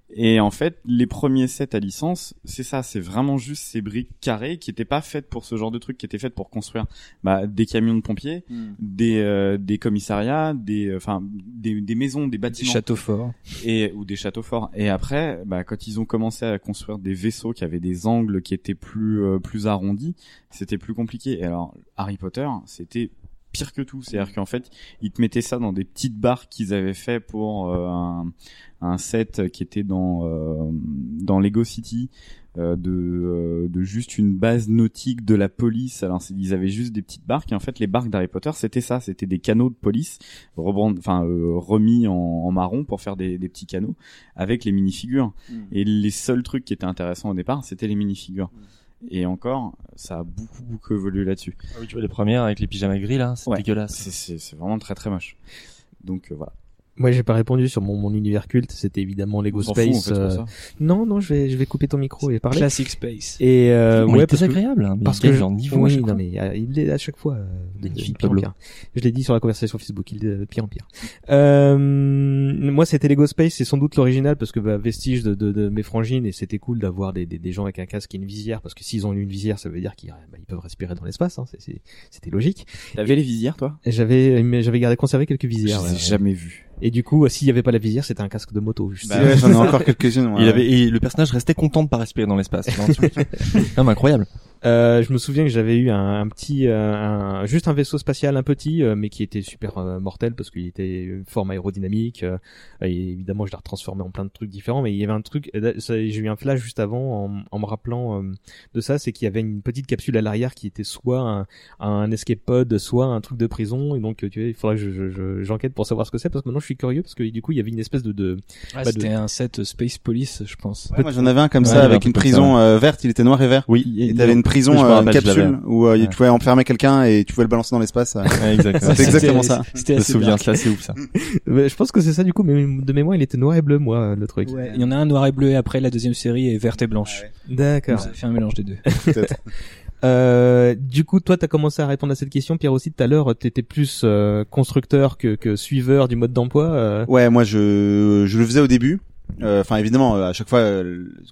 et en fait, les premiers sets à licence, c'est ça, c'est vraiment juste ces briques carrées qui étaient pas faites pour ce genre de truc, qui étaient faites pour construire bah, des camions de pompiers, des euh, des commissariats, des enfin des, des maisons, des Des bâtiments châteaux forts. et ou des châteaux forts. Et après, bah, quand ils ont commencé à construire des vaisseaux qui avaient des angles qui étaient plus euh, plus arrondis, c'était plus compliqué. Et alors Harry Potter, c'était pire que tout. C'est-à-dire qu'en fait, ils te mettaient ça dans des petites barres qu'ils avaient fait pour euh, un, un set qui était dans euh, dans Lego City. euh, de, euh, de juste une base nautique de la police. Alors ils avaient juste des petites barques et en fait les barques d'Harry Potter c'était ça, c'était des canaux de police rebrand- enfin euh, remis en, en marron pour faire des, des petits canaux avec les minifigures. Et les seuls trucs qui étaient intéressants au départ, c'était les minifigures. Et encore, ça a beaucoup beaucoup évolué là-dessus. Ah oui, tu vois les premières avec les pyjamas gris là, c'est Ouais. dégueulasse. C'est- vraiment très très moche. Donc euh, voilà. Moi, j'ai pas répondu sur mon, mon univers culte. C'était évidemment Lego On s'en fout, en Space. fait, euh, ça. Non, non, je vais, je vais couper ton micro et parler. Classic Space. Et euh, ouais, parce que- désagréable, hein, parce que je- en niveau oui, non mais euh, il est à chaque fois euh, de pire en pire. Je l'ai dit sur la conversation Facebook, il est de pire en pire. Euh, moi, c'était Lego Space, c'est sans doute l'original parce que bah, vestige de, de, de mes frangines et c'était cool d'avoir des, des, des gens avec un casque et une visière parce que s'ils ont une visière, ça veut dire qu'ils bah, ils peuvent respirer dans l'espace. Hein, c'est- c'est- c'était logique. T'avais les visières toi? J'avais mais j'avais gardé conservé quelques visières. Je les ai ouais. jamais vus. Et du coup, s'il y avait pas la visière, c'était un casque de moto. Juste. Bah ouais, j'en ai encore quelques-unes. moi, Il ouais. avait, et le personnage restait content de pas respirer dans l'espace. Incroyable. Euh, je me souviens que j'avais eu un, un petit, euh, un, juste un vaisseau spatial un petit, euh, mais qui était super euh, mortel parce qu'il était une forme aérodynamique. euh, et évidemment, je l'ai retransformé en plein de trucs différents. Mais il y avait un truc, j'ai eu un flash juste avant en, en me rappelant euh, de ça, c'est qu'il y avait une petite capsule à l'arrière qui était soit un, un escape pod, soit un truc de prison. Et donc, tu vois, il faudrait que je, je- je- j'enquête pour savoir ce que c'est parce que maintenant je suis curieux parce que du coup, il y avait une espèce de, de Bah, c'était de- un set Space Police, je pense. Ouais, moi j'en avais un comme Ouais, il ça avait avec un une prison verte, il était noir et vert. Oui. Et t'avais une prison, Oui, euh, une capsule où euh, Ouais. tu pouvais enfermer quelqu'un et tu pouvais le balancer dans l'espace. euh. Ouais, exactement. C'est exactement ça. C'était Je me assez souviens, dark. c'est assez ouf ça. Mais je pense que c'est ça du coup, mais de mémoire, il était noir et bleu, moi, le truc. Ouais, il y en a un noir et bleu et après la deuxième série est verte et blanche. D'accord. Ça fait un mélange des deux. Peut-être. Euh, du coup, toi, t'as commencé à répondre à cette question, Pierre aussi tout à l'heure. T'étais plus euh, constructeur que, que suiveur du mode d'emploi. euh. Ouais, moi je je le faisais au début. Euh, Enfin évidemment, à chaque fois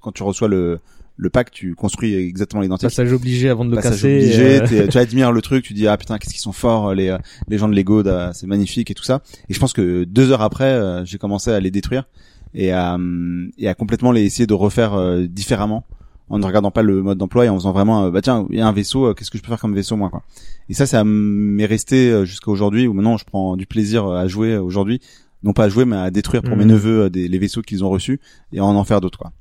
quand tu reçois le le pack, tu construis exactement l'identique. Passage obligé avant de le Passage casser. obligé, euh, tu admires le truc, tu dis ah putain qu'est-ce qu'ils sont forts les les gens de Lego, c'est magnifique et tout ça. Et je pense que deux heures après, euh, j'ai commencé à les détruire et à hum, et à complètement les essayer de refaire euh, différemment en ne regardant pas le mode d'emploi et en faisant vraiment bah tiens il y a un vaisseau, qu'est-ce que je peux faire comme vaisseau moi quoi. Et ça ça m'est resté jusqu'à aujourd'hui où maintenant je prends du plaisir à jouer aujourd'hui, non pas à jouer mais à détruire pour mes Mhm. neveux des, les vaisseaux qu'ils ont reçus et à en en faire d'autres quoi.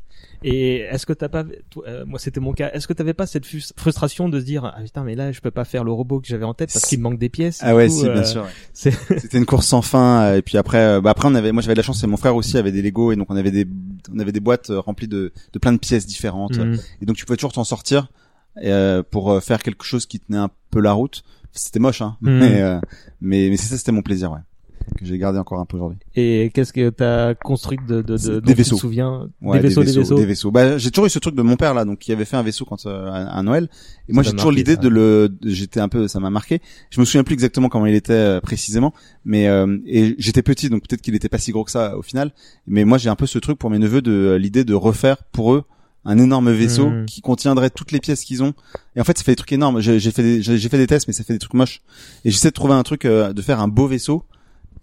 Et est-ce que t'as pas, toi, euh, moi c'était mon cas, est-ce que t'avais pas cette frus- frustration de se dire, ah putain, mais là je peux pas faire le robot que j'avais en tête parce qu'il me manque des pièces. Ah ouais, si, euh, bien sûr. ouais. C'était une course sans fin. euh, Et puis après, euh, bah après on avait, moi j'avais de la chance, et mon frère aussi avait des Lego et donc on avait des, on avait des boîtes remplies de, de plein de pièces différentes. Mhm. Et donc tu pouvais toujours t'en sortir euh, pour faire quelque chose qui tenait un peu la route. C'était moche, hein. Mhm. Mais, mais mais c'est ça, c'était mon plaisir, ouais. Que j'ai gardé encore un peu aujourd'hui. Et qu'est-ce que t'as construit de, de, de Des tu vaisseaux. te souviens Ouais, Des vaisseaux, des vaisseaux. des vaisseaux. Bah, j'ai toujours eu ce truc de mon père là, donc qui avait fait un vaisseau quand euh, à, à Noël. Et moi, j'ai toujours l'idée de le. J'étais un peu, ça m'a marqué. Je me souviens plus exactement comment il était euh, précisément, mais euh, et j'étais petit, donc peut-être qu'il était pas si gros que ça au final. Mais moi, j'ai un peu ce truc pour mes neveux de euh, l'idée de refaire pour eux un énorme vaisseau Mhm. qui contiendrait toutes les pièces qu'ils ont. Et en fait, ça fait des trucs énormes. J'ai fait des, j'ai j'ai fait des tests, mais ça fait des trucs moches. Et j'essaie de trouver un truc, euh, de faire un beau vaisseau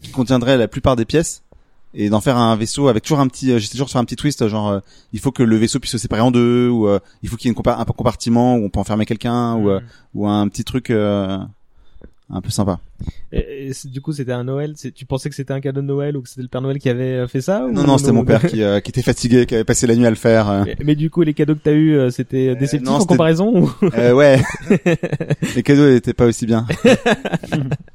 qui contiendrait la plupart des pièces et d'en faire un vaisseau avec toujours un petit, euh, j'essaie toujours de faire un petit twist, genre euh, il faut que le vaisseau puisse se séparer en deux ou euh, il faut qu'il y ait une compa- un compartiment où on peut enfermer quelqu'un ou euh, Mhm. ou un petit truc euh, un peu sympa. Et, du coup, c'était un Noël. Tu pensais que c'était un cadeau de Noël ou que c'était le Père Noël qui avait euh, fait ça ou Non non, c'était mon père qui, euh, qui était fatigué, qui avait passé la nuit à le faire. euh. Mais, mais du coup, les cadeaux que t'as eu, c'était déceptif non, en comparaison ou? Euh, ouais. les cadeaux n'étaient pas aussi bien.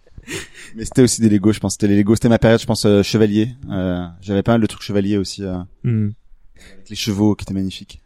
Mais c'était aussi des Lego, je pense. C'était les Lego, c'était ma période, je pense, euh, chevalier. Euh, J'avais pas mal de trucs chevaliers aussi, euh, Hmm. avec les chevaux qui étaient magnifiques.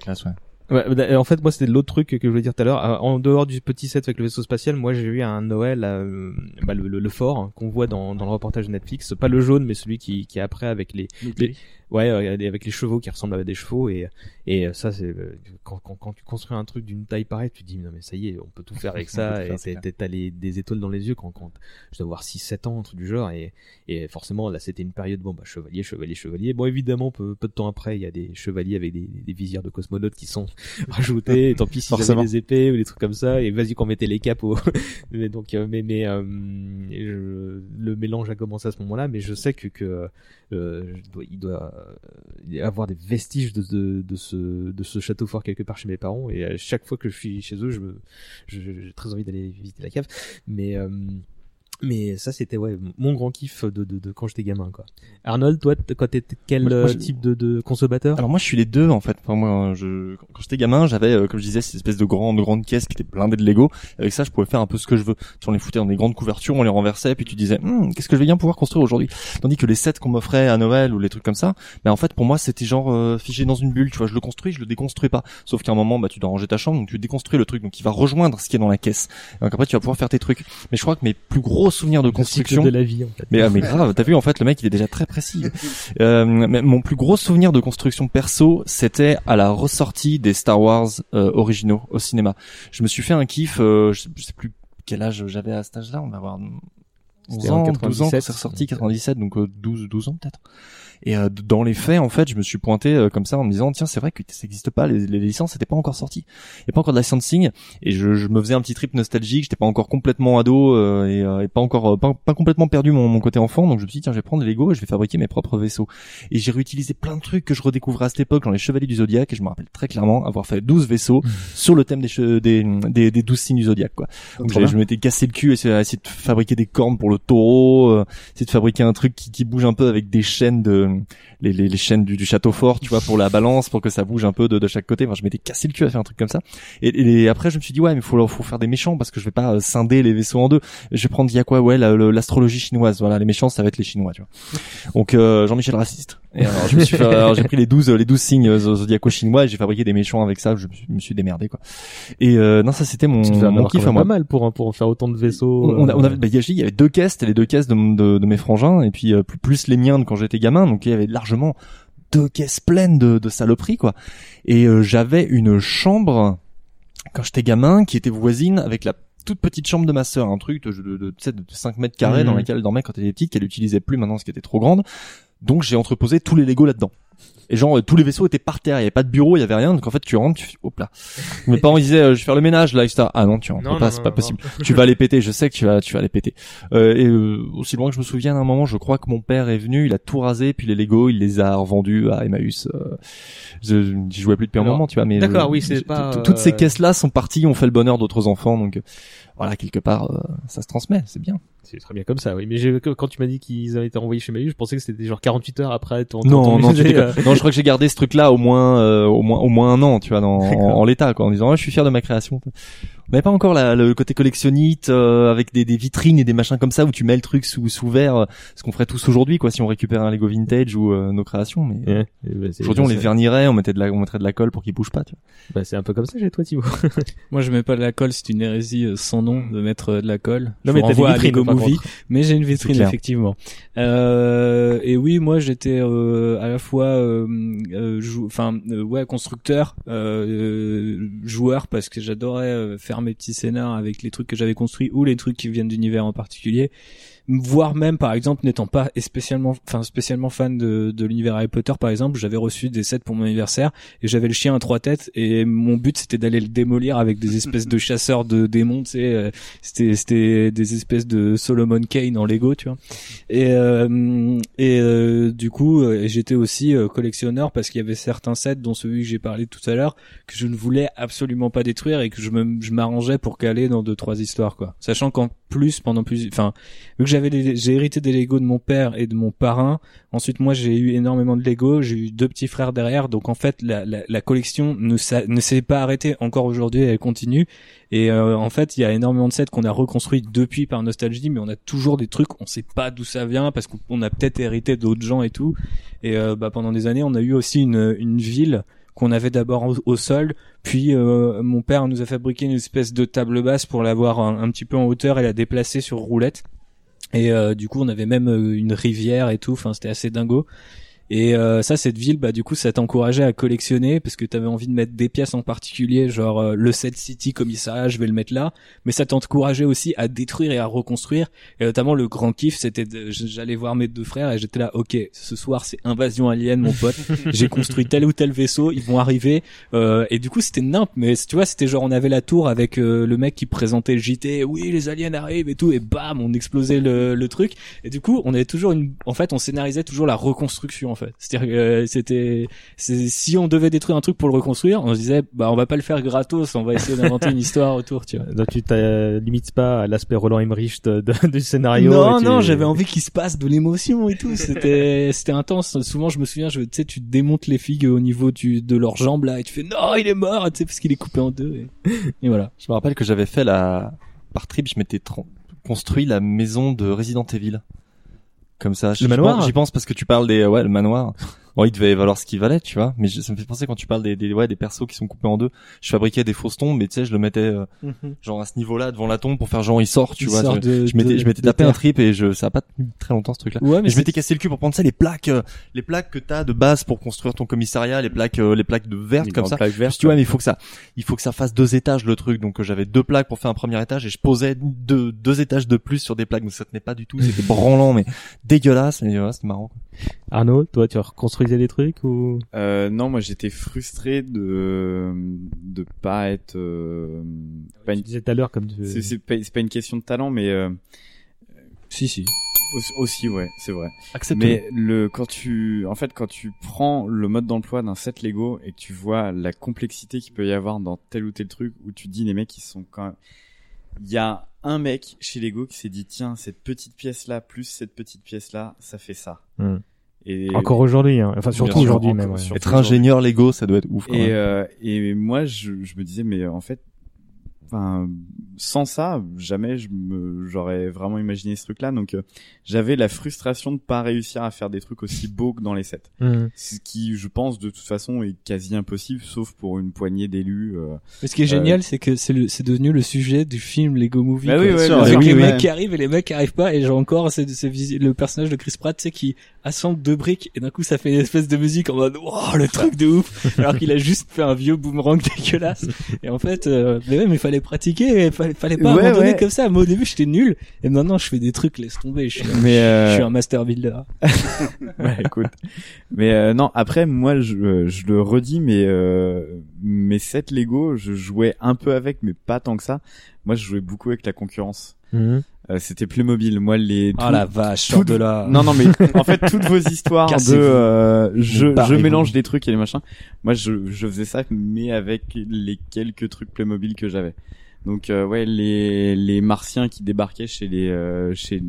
Classe, ouais. Ouais, bah, en fait, moi, c'était l'autre truc que je voulais dire tout à l'heure. Euh, En dehors du petit set avec le vaisseau spatial, moi, j'ai eu un Noël, euh, bah, le, le, le fort hein, qu'on voit dans, dans le reportage de Netflix. Pas le jaune, mais celui qui, qui est après avec les, les- ouais, euh, avec les chevaux qui ressemblent à des chevaux. Et, et ça, c'est euh, quand, quand, quand tu construis un truc d'une taille pareille, tu te dis non mais ça y est, on peut tout faire avec ça. et t'as les, des étoiles dans les yeux quand, quand je dois avoir 6-7 ans, un truc du genre. Et, et forcément, là, c'était une période bon, bah chevalier, chevalier, chevalier. Bon, évidemment, peu, peu de temps après, il y a des chevaliers avec des, des visières de cosmonautes qui sont rajoutés. Et tant pis avaient Forcément. des épées ou des trucs comme ça. Et vas-y qu'on mettait les au... mais donc, euh, mais, mais euh, je- le mélange a commencé à ce moment-là. Mais je sais que, que euh, je dois- il doit avoir des vestiges de, ce, château fort quelque part chez mes parents. Et à chaque fois que je suis chez eux, je- j'ai très envie d'aller visiter la cave. Mais euh, mais ça c'était ouais mon grand kiff de, de, de quand j'étais gamin quoi. Arnold, toi quand t'étais quel Moi, moi, euh, type de, de consommateur? Alors moi je suis les deux en fait. Enfin moi je quand j'étais gamin j'avais euh, comme je disais cette espèce de grande grande caisse qui était blindée de Lego. Avec ça je pouvais faire un peu ce que je veux. Tu on les foutait dans des grandes couvertures, on les renversait puis tu disais Hum, qu'est-ce que je vais bien pouvoir construire aujourd'hui? Tandis que les sets qu'on m'offrait à Noël ou les trucs comme ça, mais en fait pour moi c'était genre euh, figé dans une bulle. Tu vois je le construis, je le déconstruis pas. Sauf qu'à un moment bah tu dois ranger ta chambre donc tu déconstruis le truc donc il va rejoindre ce qui est dans la caisse. Donc après tu vas pouvoir faire tes trucs. Mais je crois que mes plus gros souvenirs de Le cycle construction de la vie en fait. mais, ah, mais grave, t'as vu en fait le mec il est déjà très précis. Euh, mais mon plus gros souvenir de construction perso, c'était à la ressortie des Star Wars euh, originaux au cinéma. Je me suis fait un kiff, euh, je, sais, je sais plus quel âge j'avais à cet âge-là, on va avoir 11 C'était ans, en 12 ans, quand 97, c'est ressorti, 97, donc euh, 12, 12 ans peut-être. Et euh, dans les faits, en fait, je me suis pointé euh, comme ça en me disant tiens, c'est vrai que ça n'existe pas, les, les licences n'étaient pas encore sorties, il y a pas encore de licensing, et je, je me faisais un petit trip nostalgique, j'étais pas encore complètement ado euh, et, euh, et pas encore euh, pas, pas complètement perdu mon, mon côté enfant, donc je me suis dit tiens, je vais prendre les Lego et je vais fabriquer mes propres vaisseaux. Et j'ai réutilisé plein de trucs que je redécouvrais à cette époque dans les Chevaliers du Zodiaque, et je me rappelle très clairement avoir fait 12 vaisseaux sur le thème des, che- des, des, des 12 signes du Zodiaque quoi. Donc j'ai- bien. je m'étais cassé le cul à essayer de fabriquer des cornes pour le taureau, euh, essayer de fabriquer un truc qui, qui bouge un peu avec des chaînes de les, les, les chaînes du, du château fort, tu vois, pour la balance, pour que ça bouge un peu de, de chaque côté. Enfin, je m'étais cassé le cul à faire un truc comme ça. Et, et après, je me suis dit ouais, mais faut faut faire des méchants parce que je vais pas euh, scinder les vaisseaux en deux. Je vais prendre il y a quoi ouais la- le- l'astrologie chinoise. Voilà, les méchants ça va être les chinois, tu vois. Donc euh, Jean-Michel raciste. Et alors, je me suis fait- alors, j'ai pris les 12 les 12 signes euh, zodiaco chinois et j'ai fabriqué des méchants avec ça. Je me suis, me suis démerdé quoi. Et euh, non, ça c'était mon, mon kiff à moi. pas mal pour pour faire autant de vaisseaux. On, on a- on euh, avait, bah, y avait deux caisses, c'était les deux caisses de, de, de mes frangins, et puis euh, plus, plus les miens de quand j'étais gamin, donc il y avait largement deux caisses pleines de, de saloperies, quoi. Et euh, j'avais une chambre, quand j'étais gamin, qui était voisine avec la toute petite chambre de ma sœur, un truc de, de, de, tu sais, de 5 mètres carrés Mhm. dans laquelle elle dormait quand elle était petite, qu'elle utilisait plus maintenant, ce qui était trop grande. Donc j'ai entreposé tous les Lego là-dedans. Et genre euh, tous les vaisseaux étaient par terre, il y avait pas de bureau, il y avait rien. Donc en fait tu rentres, tu fais hop là. Mes parents ils disaient euh, je vais faire le ménage là, etc. Ah non tu rentres Non, pas, c'est pas non, possible. tu vas les péter, je sais que tu vas tu vas les péter. Euh, et euh, aussi loin que je me souvienne, à un moment, je crois que mon père est venu, il a tout rasé, puis les Lego, il les a revendus à Emmaüs. Euh, je j'y jouais plus depuis un moment, tu vois. Mais d'accord, euh, oui, c'est pas, tout- Toutes ces euh, caisses-là sont parties, ont fait le bonheur d'autres enfants, donc euh, voilà quelque part, euh, ça se transmet, c'est bien. C'est très bien comme ça, oui. Mais quand tu m'as dit qu'ils avaient été envoyés chez Mayu, je pensais que c'était genre 48 heures après ton. Non, non, tu. Non, je crois que j'ai gardé ce truc-là au moins, euh, au moins, au moins un an, tu vois, dans, en, en l'état, quoi, en disant, Ah, je suis fier de ma création. On n'avait pas encore la- le côté collectionnite euh, avec des, des vitrines et des machins comme ça où tu mets le truc sous sous verre, euh, ce qu'on ferait tous aujourd'hui, quoi, si on récupère un Lego vintage ou euh, nos créations. Mais Ouais. Bah, aujourd'hui, on les vernirait, on mettait de la, on mettrait de la colle pour qu'ils bougent pas. Tu vois. Bah, c'est un peu comme ça chez toi, Thibaut. Moi, je mets pas de la colle, c'est une hérésie euh, sans nom de mettre euh, de la colle. Non, Je mais vous t'as des renvoie à vitrines, Lego Movie, mais j'ai une vitrine effectivement. Euh, et oui, moi j'étais euh, à la fois, euh, euh, enfin euh, ouais, constructeur, euh, joueur parce que j'adorais euh, mes petits scénars avec les trucs que j'avais construits ou les trucs qui viennent d'univers en particulier voire même par exemple n'étant pas spécialement enfin spécialement fan de, de l'univers Harry Potter par exemple j'avais reçu des sets pour mon anniversaire et j'avais le chien à trois têtes et mon but c'était d'aller le démolir avec des espèces de chasseurs de démons tu sais euh, c'était c'était des espèces de Solomon Kane en Lego tu vois. Et euh, et euh, du coup euh, j'étais aussi euh, collectionneur parce qu'il y avait certains sets dont celui que j'ai parlé tout à l'heure que je ne voulais absolument pas détruire et que je me je m'arrangeais pour caler dans deux trois histoires quoi. Sachant qu'en plus pendant plus enfin vu que j'avais j'ai hérité des Lego de mon père et de mon parrain. Ensuite moi j'ai eu énormément de Lego. J'ai eu deux petits frères derrière. Donc en fait la, collection ne, ne s'est pas arrêtée encore aujourd'hui. Elle continue. Et euh, en fait il y a énormément de sets qu'on a reconstruits depuis par nostalgie mais on a toujours des trucs. On sait pas d'où ça vient parce qu'on on a peut-être hérité d'autres gens et tout. Et euh, bah, pendant des années on a eu aussi une, ville qu'on avait d'abord au, au sol, puis euh, mon père nous a fabriqué une espèce de table basse pour l'avoir un, un petit peu en hauteur et la déplacer sur roulette. Et euh, du coup, on avait même euh, une rivière et tout. Enfin, c'était assez dingo. Et euh, ça, cette ville, bah du coup, ça t'encourageait à collectionner parce que t'avais envie de mettre des pièces en particulier, genre euh, le Set City commissariat, je vais le mettre là. Mais ça t'encourageait aussi à détruire et à reconstruire. Et notamment, le grand kiff, c'était j'allais voir mes deux frères et j'étais là, ok, ce soir c'est invasion alien, mon pote. J'ai construit tel ou tel vaisseau, ils vont arriver. Euh, et du coup, c'était nimp, mais tu vois, c'était genre on avait la tour avec euh, le mec qui présentait le JT. Oui, les aliens arrivent et tout, et bam, on explosait le, le truc. Et du coup, on avait toujours une, en fait, on scénarisait toujours la reconstruction en fait. C'est-à-dire que euh, c'était, c'est- si on devait détruire un truc pour le reconstruire, on se disait, bah on va pas le faire gratos, on va essayer d'inventer une histoire autour, tu vois. Donc tu te limites pas à l'aspect Roland Emmerich de, de- du scénario. Non, tu- non, j'avais envie qu'il se passe de l'émotion et tout. C'était, c'était intense. Souvent, je me souviens, je, tu sais, tu démontes les figues au niveau du, de leurs jambes là, et tu fais non, il est mort, tu sais, parce qu'il est coupé en deux. Et, et voilà. Je me rappelle que j'avais fait la par trip, je m'étais construit la maison de Resident Evil. Comme ça, j'y manoir J'y pense parce que tu parles des ouais le manoir. Bon, il devait valoir ce qu'il valait, tu vois. Mais je- ça me fait penser quand tu parles des, des ouais des persos qui sont coupés en deux. Je fabriquais des fausses tombes, mais tu sais, je le mettais euh, genre à ce niveau-là devant la tombe pour faire genre il sort, tu Il vois. sort je de- je m'étais de- je m'étais tapé un terre. trip et je ça a pas tenu très longtemps ce truc-là. Ouais, mais je m'étais cassé le cul pour prendre ça les plaques euh, les plaques que t'as de base pour construire ton commissariat, les plaques euh, les plaques de vertes Les comme ça. plaques vertes, dit, ouais, mais il faut que ça, il faut que ça fasse deux étages le truc. Donc euh, j'avais deux plaques pour faire un premier étage et je posais deux, deux étages de plus sur des plaques. Donc ça tenait pas du tout. C'était branlant, mais dégueulasse. Mais ouais, c'était marrant. Arnaud, toi, tu reconstruisais des trucs ou? Euh, non, moi j'étais frustré de de pas être. Euh, pas Tu une- disais tout à l'heure comme tu... C'est c'est pas, c'est pas une question de talent, mais euh, Si, si. aussi, aussi, ouais, c'est vrai. Accepte. Mais le quand tu en fait quand tu prends le mode d'emploi d'un set Lego et que tu vois la complexité qu'il peut y avoir dans tel ou tel truc où tu dis les mecs ils sont quand même il y a un mec chez Lego qui s'est dit tiens cette petite pièce là plus cette petite pièce là ça fait ça. Hmm. Et Encore aujourd'hui, hein. enfin surtout aujourd'hui même. ouais. Être ingénieur Lego, ça doit être ouf. Quand Et, même. euh, et moi, je, je me disais, mais en fait, enfin, sans ça, jamais je me, j'aurais vraiment imaginé ce truc-là. Donc, euh, j'avais la frustration de pas réussir à faire des trucs aussi beaux que dans les sets. Mhm. Ce qui, je pense, de toute façon, est quasi impossible, sauf pour une poignée d'élus. euh. Mais ce qui est génial, c'est que c'est le, c'est devenu le sujet du film Lego Movie. Bah oui, ouais, sûr. que Oui, les oui, mecs ouais. qui arrivent et les mecs qui arrivent pas, et j'ai encore c'est, c'est le personnage de Chris Pratt, tu sais, qui assemble deux briques et d'un coup ça fait une espèce de musique en mode wow le truc de ouf, alors qu'il a juste fait un vieux boomerang dégueulasse. Et en fait, euh, mais ouais, mais fallait pratiquer, fallait, fallait pas Ouais, abandonner ouais. comme ça. Moi au début j'étais nul, et maintenant je fais des trucs, laisse tomber. Je suis, Mais, euh, je suis un master builder. ouais, écoute. Mais euh, non, après moi je, euh, je le redis, mais euh, mes sets Lego, je jouais un peu avec, mais pas tant que ça. Moi, je jouais beaucoup avec la concurrence. Mhm. Euh, C'était Playmobil. Moi, les Ah tout- la vache, toutes- de là. Non, non, mais en fait, toutes vos histoires de euh, je, je mélange des trucs et les machins. Moi, je, je faisais ça, mais avec les quelques trucs Playmobil que j'avais. Donc, euh, ouais, les les martiens qui débarquaient chez les euh, chez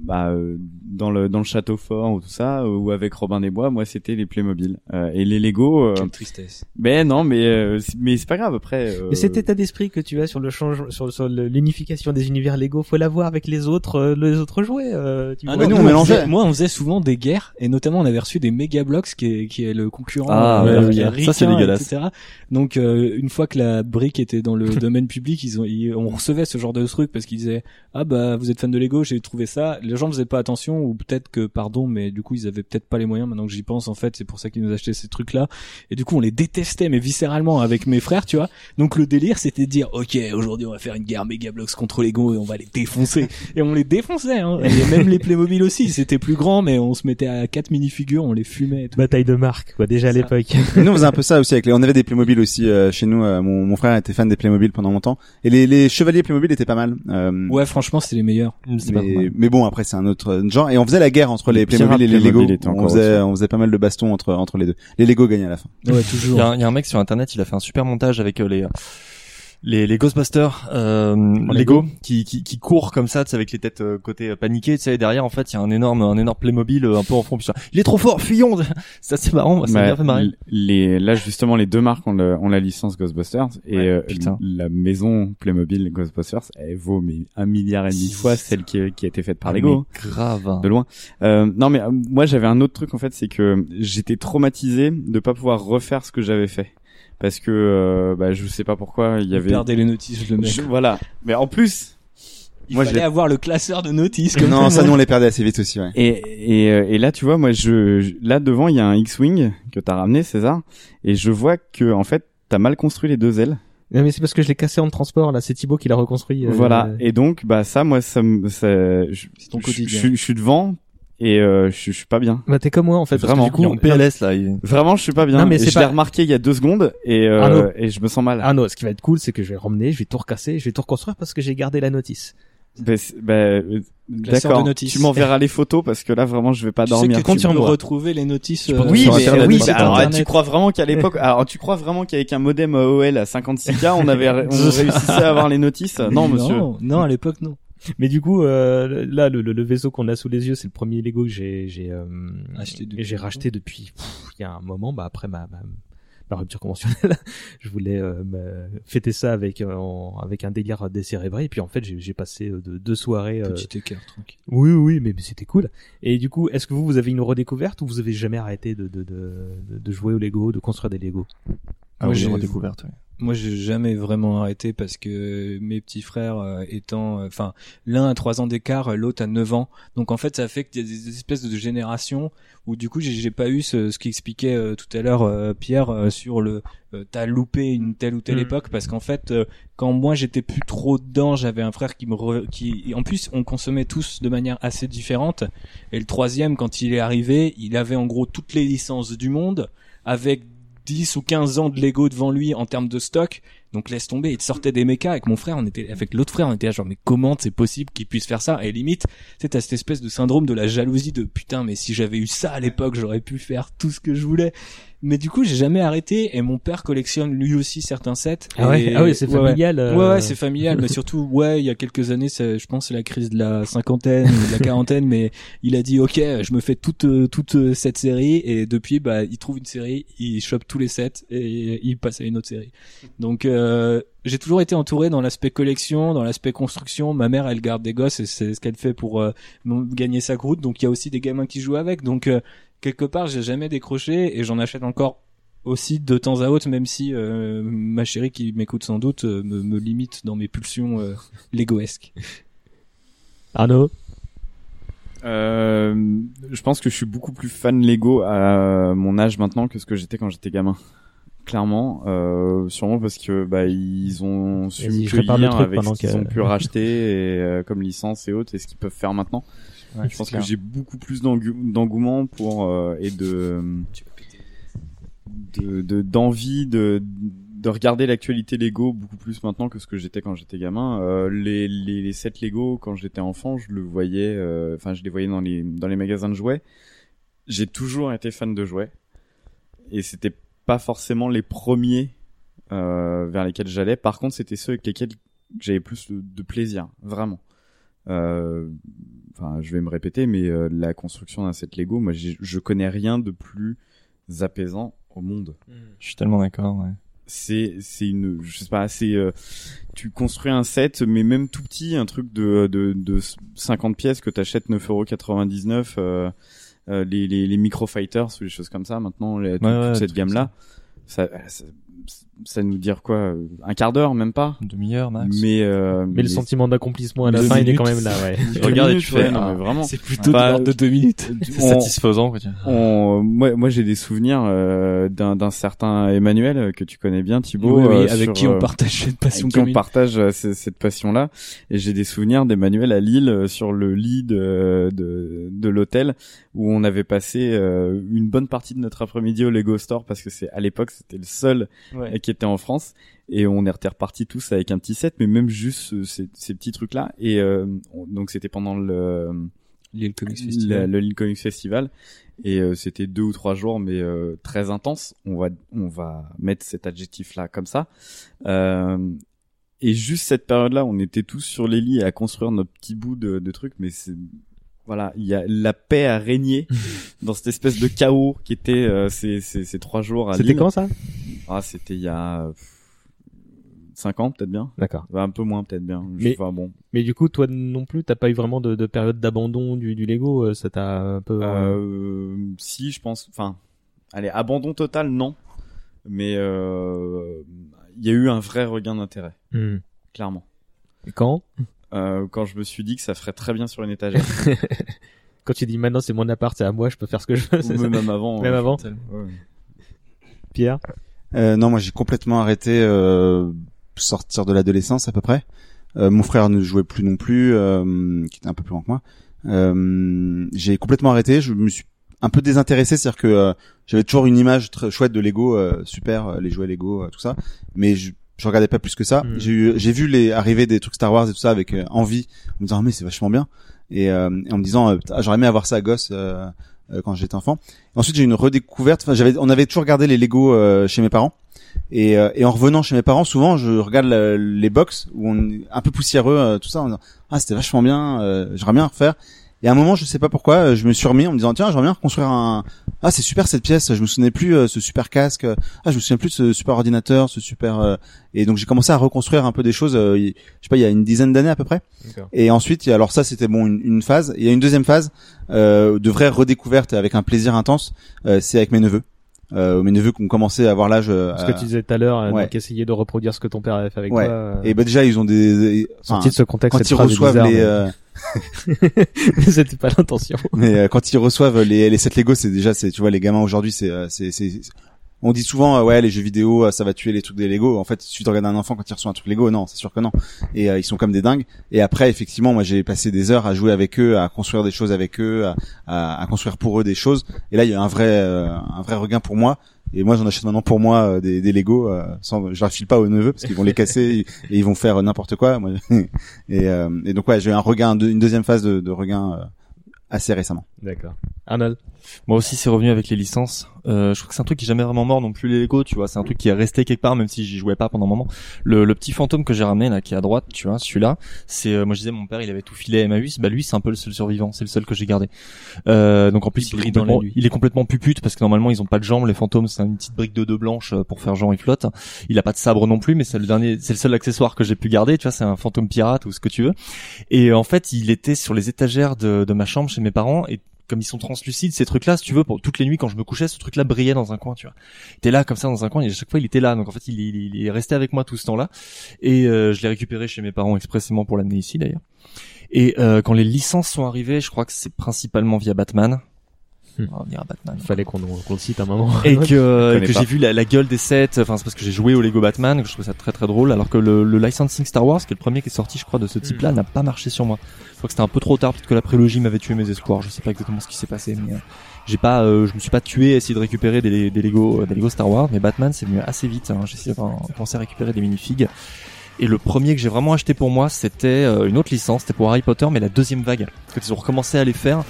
bah, euh, dans le dans le château fort ou tout ça, ou avec Robin des Bois, moi c'était les Playmobil euh, et les Lego. euh, Quelle tristesse. ben non, mais euh, c'est- mais c'est pas grave après. euh, Mais cet état d'esprit que tu as sur le change, sur, sur l'unification des univers Lego, faut l'avoir avec les autres, euh, les autres jouets. euh, tu Ah vois. non, nous, nous, on mélangeait. moi, on faisait souvent des guerres, et notamment, on avait reçu des Mega Bloks, qui est, qui est le concurrent, Ah, euh, ouais, ouais. Ça, c'est dégueulasse. etc. Donc, euh, une fois que la brique était dans le domaine public, ils ont, ils- on recevait ce genre de truc parce qu'ils disaient, ah bah, vous êtes fan de Lego, j'ai trouvé ça. Les gens faisaient pas attention, ou peut-être que, pardon, mais du coup, ils avaient peut-être pas les moyens. Maintenant que j'y pense, en fait, c'est pour ça qu'ils nous achetaient ces trucs-là. Et du coup, on les détestait, mais viscéralement, avec mes frères, tu vois. Donc, le délire, c'était de dire, ok, aujourd'hui, on va faire une guerre Mega Bloks contre Lego et on va les défoncer. et on les défonçait, hein. Et même les Playmobil aussi, c'était plus grand, mais on se mettait à quatre minifigures, on les fumait et tout. Bataille de marque, quoi, déjà à l'époque. Nous on faisait un peu ça aussi avec les on avait des Playmobil aussi euh, chez nous euh, mon, mon frère était fan des Playmobil pendant longtemps et les, les chevaliers Playmobil étaient pas mal euh, Ouais, franchement, c'était les meilleurs. Mais, mais bon après c'est un autre genre. Et on faisait la guerre entre les Les Playmobil et les Lego. On faisait au-dessus. on faisait pas mal de bastons entre entre les deux. Les Lego gagnaient à la fin. Ouais, Il toujours. y, a un, il y a un mec sur internet, il a fait un super montage avec euh, les les, les Ghostbusters euh, Lego qui, qui qui courent comme ça, avec les têtes euh, côté euh, paniquées, tu sais, derrière en fait il y a un énorme un énorme Playmobil euh, un peu en fond. ça, Il est trop fort, fuyons Ça c'est marrant, moi, ça m'a Bah, bien fait marrer. les, là justement les deux marques ont, le- ont la licence Ghostbusters et Ouais, euh, putain. la maison Playmobil Ghostbusters elle vaut mais un milliard et demi de fois celle qui, qui a été faite par Ah, Lego mais grave. de loin. Euh, non mais moi j'avais un autre truc en fait c'est que j'étais traumatisé de pas pouvoir refaire ce que j'avais fait parce que euh, bah, je sais pas pourquoi il y avait perdait les notices, le mec. Je- voilà mais en plus Il Moi, je fallait l'ai- avoir le classeur de notices. Comme non ça nous on les perdait assez vite aussi ouais Et, et, euh, et là, tu vois, moi, je, là devant, il y a un X-wing que t'as ramené, César, et je vois que en fait, t'as mal construit les deux ailes. Non, mais c'est parce que je l'ai cassé en transport, là, c'est Thibaut qui l'a reconstruit. euh, voilà. euh, Et donc, bah ça, moi, ça, me- ça, je, C'est ton je- quotidien. Je, suis- je suis devant et euh, je, suis- je suis pas bien. Bah, t'es comme moi, en fait. parce que Vraiment. du coup, en PLS là. il- Vraiment, je suis pas bien. Non, mais c'est je pas- l'ai remarqué il y a deux secondes et euh, Ah, et je me sens mal. Ah non, ce qui va être cool, c'est que je vais le ramener, je vais tout recasser, je vais tout reconstruire parce que j'ai gardé la notice. Bah, bah, euh, d'accord. Tu m'enverras les photos parce que là, vraiment, je vais pas Tu sais dormir. que compte tu sur peux moi. retrouver les notices. euh, Oui, sur mais Internet, oui, bah, alors, Internet. tu crois vraiment qu'à l'époque, alors tu crois vraiment qu'avec un modem AOL à 56K, on avait, on réussissait à avoir les notices? Non, monsieur. Non, non, à l'époque, non. Mais du coup, euh, là, le, le- le vaisseau qu'on a sous les yeux, c'est le premier Lego que j'ai, j'ai, euh, Acheté depuis j'ai racheté depuis, il y a un moment, bah après ma, ma, ma rupture conventionnelle, je voulais euh, me- fêter ça avec euh, en- avec un délire décérébré, et puis en fait j'ai, j'ai passé euh, de, deux soirées. euh, Petit écart, tranquille. Oui, oui, mais, mais c'était cool. Et du coup, est-ce que vous, vous avez une redécouverte ou vous avez jamais arrêté de, de, de, de- jouer au Lego, de construire des Lego? Ah Moi, oui, j'ai- redécouverte. ouais. Moi, j'ai jamais vraiment arrêté parce que mes petits frères euh, étant, euh, enfin, l'un a trois ans d'écart, l'autre a 9 ans. Donc en fait, ça fait qu'il y a des espèces de générations où du coup, j'ai pas eu ce, ce qu'expliquait euh, tout à l'heure Pierre sur le t'as loupé une telle ou telle Mm. époque parce qu'en fait, quand moi j'étais plus trop dedans, j'avais un frère qui me re- qui en plus on consommait tous de manière assez différente. Et le troisième, quand il est arrivé, il avait en gros toutes les licences du monde avec 10 ou 15 ans de Lego devant lui en termes de stock. Donc laisse tomber, il sortait des mechas avec mon frère, on était avec l'autre frère, on était là genre mais comment c'est possible qu'il puisse faire ça? Et limite, sais t'as cette espèce de syndrome de la jalousie de putain mais si j'avais eu ça à l'époque, j'aurais pu faire tout ce que je voulais. Mais du coup, j'ai jamais arrêté et mon père collectionne lui aussi certains sets. Ah ouais, Et- ah ouais, c'est ouais, ouais. familial. euh, Ouais, c'est familial, mais surtout, ouais, il y a quelques années, je pense, c'est la crise de la cinquantaine, de la quarantaine, mais il a dit, ok, je me fais toute toute cette série, et depuis, bah, il trouve une série, il chope tous les sets et il passe à une autre série. Donc, euh, j'ai toujours été entouré dans l'aspect collection, dans l'aspect construction. Ma mère, elle garde des gosses et c'est ce qu'elle fait pour euh, gagner sa croûte. Donc, il y a aussi des gamins qui jouent avec. Donc, euh, quelque part, j'ai jamais décroché et j'en achète encore aussi de temps à autre, même si euh, ma chérie qui m'écoute sans doute euh, me, me limite dans mes pulsions euh, Legoesques. Arnaud? Euh, je pense que je suis beaucoup plus fan Lego à mon âge maintenant que ce que j'étais quand j'étais gamin. Clairement, euh, sûrement parce que bah ils ont su me avec ce qu'ils ont pu racheter et euh, comme licence et autres et ce qu'ils peuvent faire maintenant. Ouais, je pense clair. que j'ai beaucoup plus d'engouement pour euh, et de de de- d'envie de de regarder l'actualité Lego beaucoup plus maintenant que ce que j'étais quand j'étais gamin. Euh, les, les les sets Lego quand j'étais enfant, je le voyais, euh, enfin je les voyais dans les dans les magasins de jouets. J'ai toujours été fan de jouets et c'était pas forcément les premiers euh, vers lesquels j'allais. Par contre, c'était ceux avec lesquels j'avais plus de, de plaisir, vraiment. Euh, enfin, je vais me répéter, mais euh, la construction d'un set Lego, moi, je connais rien de plus apaisant au monde. Je suis tellement d'accord. Ouais. C'est, c'est une, je sais pas, c'est, euh, tu construis un set, mais même tout petit, un truc de, de, de 50 pièces que t'achètes 9,99€, euh, euh, les, les, les Micro Fighters ou les choses comme ça, maintenant, les, toute, ouais, cette gamme-là, ça, ça, ça nous dire quoi, euh, un quart d'heure, même pas? Une demi-heure max. Mais, euh, Mais le sentiment d'accomplissement à la fin, il est quand même là, ouais. Regarde tu fais, ouais, non, ah, mais vraiment. C'est plutôt Bah, de l'ordre de deux minutes. C'est on- satisfaisant. Quoi, tu vois. on, moi, moi j'ai des souvenirs euh, d'un d'un certain Emmanuel euh, que tu connais bien, Thibaut, Oui, oui, euh, avec sur, qui on euh, partage cette passion avec qui on commune. partage euh, ce- cette passion-là. Et j'ai des souvenirs d'Emmanuel à Lille euh, sur le lit de, de, de l'hôtel où on avait passé euh, une bonne partie de notre après-midi au Lego Store parce que c'est à l'époque c'était le seul Ouais. qui était en France. Et on est repartis tous avec un petit set mais même juste euh, ces, ces petits trucs là et euh, on- donc c'était pendant le Lille Comics Festival. le Lille Comics Festival. Et euh, c'était deux ou trois jours mais euh, très intense. On va on va mettre cet adjectif là comme ça. Euh, et juste cette période là on était tous sur les lits à construire notre petit bout de, de trucs mais c'est voilà il y a la paix à régner dans cette espèce de chaos qui était euh, ces, ces, ces trois jours à C'était quand ça? Ah c'était il y a euh, cinq ans peut-être bien D'accord. Bah, un peu moins peut-être bien Mais- enfin bon Mais du coup, toi non plus, t'as pas eu vraiment de, de période d'abandon du, du Lego, euh, ça t'a un peu... euh, si, je pense. Enfin, allez, abandon total, non. Mais il y a eu un vrai regain d'intérêt, hmm. clairement. Et Quand? Euh, quand je me suis dit que ça ferait très bien sur une étagère. Quand tu dis maintenant c'est mon appart, c'est à moi, je peux faire ce que je veux. ça même avant. Même avant ouais. Pierre Euh, non, moi j'ai complètement arrêté euh, sortir de l'adolescence à peu près. Euh, mon frère ne jouait plus non plus, euh, qui était un peu plus grand que moi. Euh, j'ai complètement arrêté. Je me suis un peu désintéressé, c'est-à-dire que euh, j'avais toujours une image très chouette de Lego, euh, super, euh, les jouets Lego, euh, tout ça, mais je, je regardais pas plus que ça. Mm. J'ai eu, j'ai vu les arriver des trucs Star Wars et tout ça avec euh, envie, en me disant ah, mais c'est vachement bien, et, euh, et en me disant euh, j'aurais aimé avoir ça à gosse. euh, euh, quand j'étais enfant. Ensuite, j'ai eu une redécouverte. Enfin, j'avais, on avait toujours regardé les Lego euh, chez mes parents. Et, euh, et en revenant chez mes parents, souvent, je regarde la- les box où on est un peu poussiéreux, tout ça. En disant, ah, c'était vachement bien. euh, j'aimerais bien refaire. Et à un moment, je sais pas pourquoi, euh, je me suis remis en me disant tiens, j'aimerais bien reconstruire un. Ah, c'est super cette pièce. Je me souvenais plus euh, ce super casque. Ah, je me souviens plus de ce super ordinateur, ce super. euh, Et donc j'ai commencé à reconstruire un peu des choses. euh, il- je sais pas, il y a une dizaine d'années à peu près. Et ensuite, y a- alors ça, c'était bon une, une phase. Il y a une deuxième phase euh, de vraie redécouverte avec un plaisir intense. euh, c'est avec mes neveux. Euh, mes neveux qui ont commencé à avoir l'âge. euh, Ce que tu disais tout à l'heure, euh, ouais. essayer de reproduire ce que ton père avait fait avec Ouais. toi. euh, Et bah déjà, ils ont des. enfin, sorti de ce contexte, quand ils reçoivent bizarre, les. euh, mais c'était pas l'intention. mais euh, quand ils reçoivent les les sets Lego, c'est déjà c'est tu vois les gamins aujourd'hui, c'est euh, c'est on dit souvent euh, ouais les jeux vidéo euh, ça va tuer les trucs des Lego. En fait, si tu regardes un enfant quand il reçoit un truc Lego, non, c'est sûr que non. Et euh, ils sont comme des dingues. Et après effectivement, moi j'ai passé des heures à jouer avec eux, à construire des choses avec eux, à, à, à construire pour eux des choses. Et là il y a un vrai euh, un vrai regain pour moi. Et moi j'en achète maintenant pour moi euh, des, des Lego. Euh, sans, je leur file pas aux neveux parce qu'ils vont les casser et ils vont faire euh, n'importe quoi. Et, et donc ouais j'ai eu un regain, une deuxième phase de, de regain assez récemment. D'accord. Arnold? Moi aussi, c'est revenu avec les licences. Euh, je trouve que c'est un truc qui est jamais vraiment mort non plus les Lego, tu vois. C'est un truc qui est resté quelque part, même si j'y jouais pas pendant un moment. Le, le petit fantôme que j'ai ramené là, qui est à droite, tu vois, celui-là, c'est, euh, moi je disais, mon père, il avait tout filé à Emmaüs. Bah lui, c'est un peu le seul survivant. C'est le seul que j'ai gardé. Euh, donc en plus, Il il, est brille dans la complètement, nuit. il est complètement pupute parce que normalement ils ont pas de jambes. Les fantômes, c'est une petite brique de deux blanches euh, pour faire genre il flotte. Il a pas de sabre non plus, mais c'est le dernier, c'est le seul accessoire que j'ai pu garder. Tu vois, c'est un fantôme pirate ou ce que tu veux. Et en fait, il était sur les étagères de, de ma chambre chez mes parents et comme ils sont translucides, ces trucs-là, si tu veux, pour toutes les nuits quand je me couchais, ce truc-là brillait dans un coin, tu vois. Il était là comme ça dans un coin et à chaque fois il était là. Donc en fait, il, est resté avec moi tout ce temps-là et euh, je l'ai récupéré chez mes parents expressément pour l'amener ici d'ailleurs. Et euh, quand les licences sont arrivées, je crois que c'est principalement via Batman. Hmm. On va revenir à Batman. Fallait qu'on qu'on le cite un moment. Et que, euh, que pas. j'ai vu la, la gueule des sets, enfin c'est parce que j'ai joué au Lego Batman, que je trouve ça très très drôle, alors que le, le licensing Star Wars, qui est le premier qui est sorti je crois de ce type-là, n'a pas marché sur moi. Je crois que c'était un peu trop tard, peut-être que la prélogie m'avait tué mes espoirs, je sais pas exactement ce qui s'est passé, mais euh, j'ai pas, euh, je me suis pas tué à essayer de récupérer des, des Lego, euh, des Lego Star Wars, mais Batman c'est venu assez vite, hein. j'ai essayé de penser à récupérer des minifigs. Et le premier que j'ai vraiment acheté pour moi, c'était euh, une autre licence, c'était pour Harry Potter, mais la deuxième vague. Quand ils ont recommencé à les faire,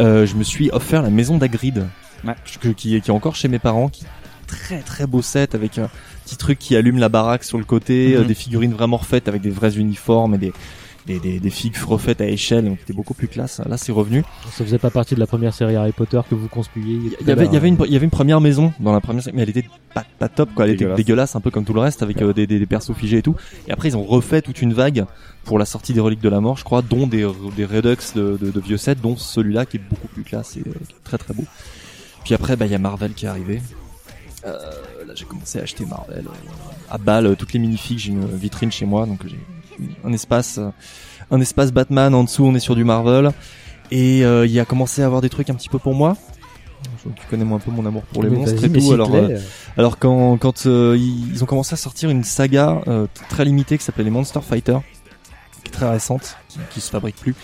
euh, je me suis offert la maison d'Agrid, Ouais. qui, est- qui est encore chez mes parents, qui très très beau set avec un petit truc qui allume la baraque sur le côté, Mhm. euh, des figurines vraiment refaites avec des vrais uniformes et des des, des, des figues refaites à échelle, donc c'était beaucoup plus classe. Là, c'est revenu. Ça faisait pas partie de la première série Harry Potter que vous conspuiez. Il y avait, il y avait une, il y avait une première maison dans la première série, mais elle était pas, pas top, quoi. Elle Dégueulasse. était dégueulasse, un peu comme tout le reste, avec euh, des, des, des persos figés et tout. Et après, ils ont refait toute une vague pour la sortie des reliques de la mort, je crois, dont des, des redux de, de, de vieux sets, dont celui-là qui est beaucoup plus classe et euh, qui est très très beau. Puis après, bah, il y a Marvel qui est arrivé. Euh, là, j'ai commencé à acheter Marvel euh, à balle, toutes les minifigs. J'ai une vitrine chez moi, donc j'ai un espace, euh, un espace Batman. En dessous, on est sur du Marvel. Et euh, il a commencé à avoir des trucs un petit peu pour moi. Tu connais moi un peu mon amour pour les Mais monstres et tout. Alors, euh, alors quand quand euh, ils, ont commencé à sortir une saga très limitée qui s'appelait les Monster Fighter, qui est très récente, qui, qui se fabrique plus.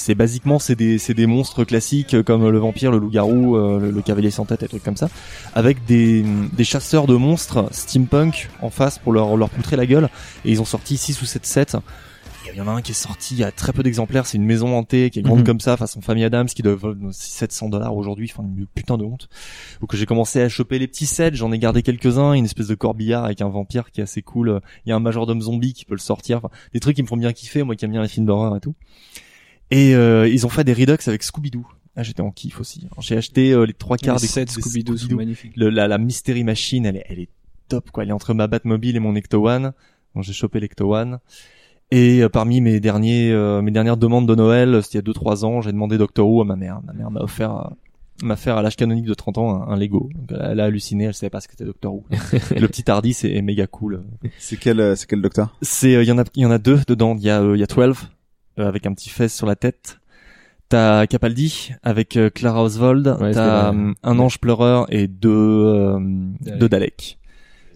C'est basiquement c'est des c'est des monstres classiques euh, comme le vampire, le loup-garou, euh, le, le cavalier sans tête, et des trucs comme ça, avec des des chasseurs de monstres steampunk en face pour leur leur poutrer la gueule. Et ils ont sorti 6 ou 7 sets. Il y en a un qui est sorti, il y a très peu d'exemplaires, c'est une maison hantée qui est grande Mhm. comme ça, façon famille Adams, qui doit valoir 700 dollars aujourd'hui, enfin une putain de honte. Donc j'ai commencé à choper les petits sets, j'en ai gardé quelques-uns, une espèce de corbillard avec un vampire qui est assez cool, il y a un majordome zombie qui peut le sortir, enfin, des trucs qui me font bien kiffer, moi qui aime bien les films d'horreur et tout. Et euh, ils ont fait des Redux avec Scooby-Doo. Ah, j'étais en kiff aussi. J'ai acheté euh, les trois quarts Les des sets Scooby-Doo magnifiques. Le- la, la Mystery Machine, elle est, elle est top quoi. Elle est entre ma Batmobile et mon Ecto One. Donc j'ai chopé l'Ecto One. Et euh, parmi mes derniers, euh, mes dernières demandes de Noël, c'était il y a 2-3 ans, j'ai demandé Doctor Who à ma mère. Ma mère m'a offert, euh, m'a offert à l'âge canonique de 30 ans un, un Lego. Donc elle, elle a halluciné, elle savait pas ce que c'était Doctor Who. le petit Hardy, c'est est méga cool. C'est quel, euh, c'est quel docteur? C'est, euh, il y en a, il y en a deux dedans. Il y a, euh, il y a 12 euh, avec un petit fez sur la tête. T'as Capaldi avec euh, Clara Oswald. Ouais, T'as euh, un ange pleureur et deux, euh, deux Daleks.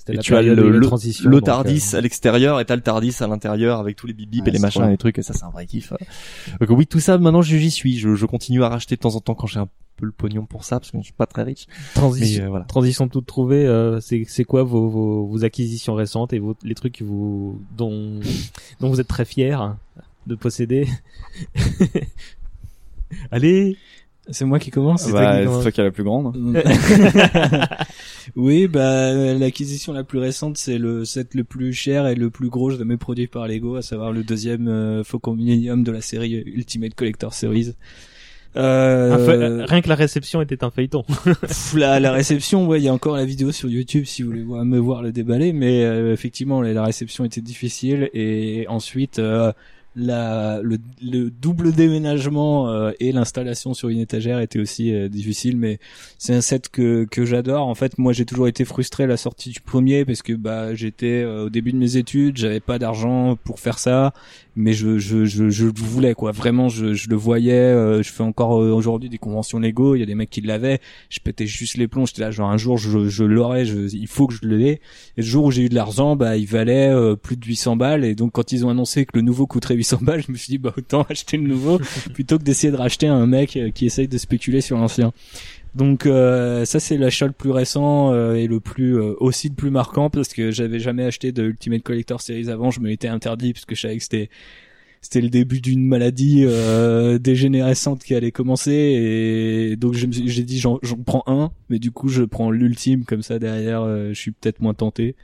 Et tu as le, le, Tardis euh, à l'extérieur et t'as le Tardis à l'intérieur avec tous les bip Ouais, et les machins et les trucs et ça c'est un vrai kiff. Donc oui tout ça maintenant j'y suis. Je, je continue à racheter de temps en temps quand j'ai un peu le pognon pour ça parce que je suis pas très riche. Transition, euh, voilà. transition toute trouvée. euh, c'est c'est quoi vos, vos vos acquisitions récentes et vos, les trucs que vous dont dont vous êtes très fiers? De posséder. Allez. C'est moi qui commence. Bah, c'est toi qui as la plus grande. oui, bah l'acquisition la plus récente, c'est le set le plus cher et le plus gros jamais produit par Lego, à savoir le deuxième euh, Faucon Millennium de la série Ultimate Collector Series. Euh, rien que la réception était un feuilleton. La, la réception, ouais, il y a encore la vidéo sur YouTube si vous voulez voir- me voir le déballer, mais euh, effectivement, la, la réception était difficile et ensuite euh, la, le, le double déménagement euh, et l'installation sur une étagère était aussi euh, difficile, mais c'est un set que que j'adore. En fait, moi, j'ai toujours été frustré à la sortie du premier parce que bah j'étais euh, au début de mes études, j'avais pas d'argent pour faire ça, mais je je je, je le voulais quoi. Vraiment, je je le voyais. euh, je fais encore euh, aujourd'hui des conventions Lego. Il y a des mecs qui l'avaient. Je pétais juste les plombs. J'étais là genre un jour je je l'aurai. Il faut que je l'ai. Et le jour où j'ai eu de l'argent, bah il valait euh, plus de 800 balles. Et donc quand ils ont annoncé que le nouveau coûterait 800 balles, je me suis dit bah autant acheter le nouveau plutôt que d'essayer de racheter un mec euh, qui essaye de spéculer sur l'ancien. Donc euh, ça c'est l'achat le plus récent euh, et le plus euh, aussi le plus marquant parce que j'avais jamais acheté de Ultimate Collector Series avant, je me l'étais interdit parce que je savais que c'était c'était le début d'une maladie euh, dégénérescente qui allait commencer et donc j'ai dit j'en j'en prends un mais du coup je prends l'ultime comme ça derrière euh, je suis peut-être moins tenté.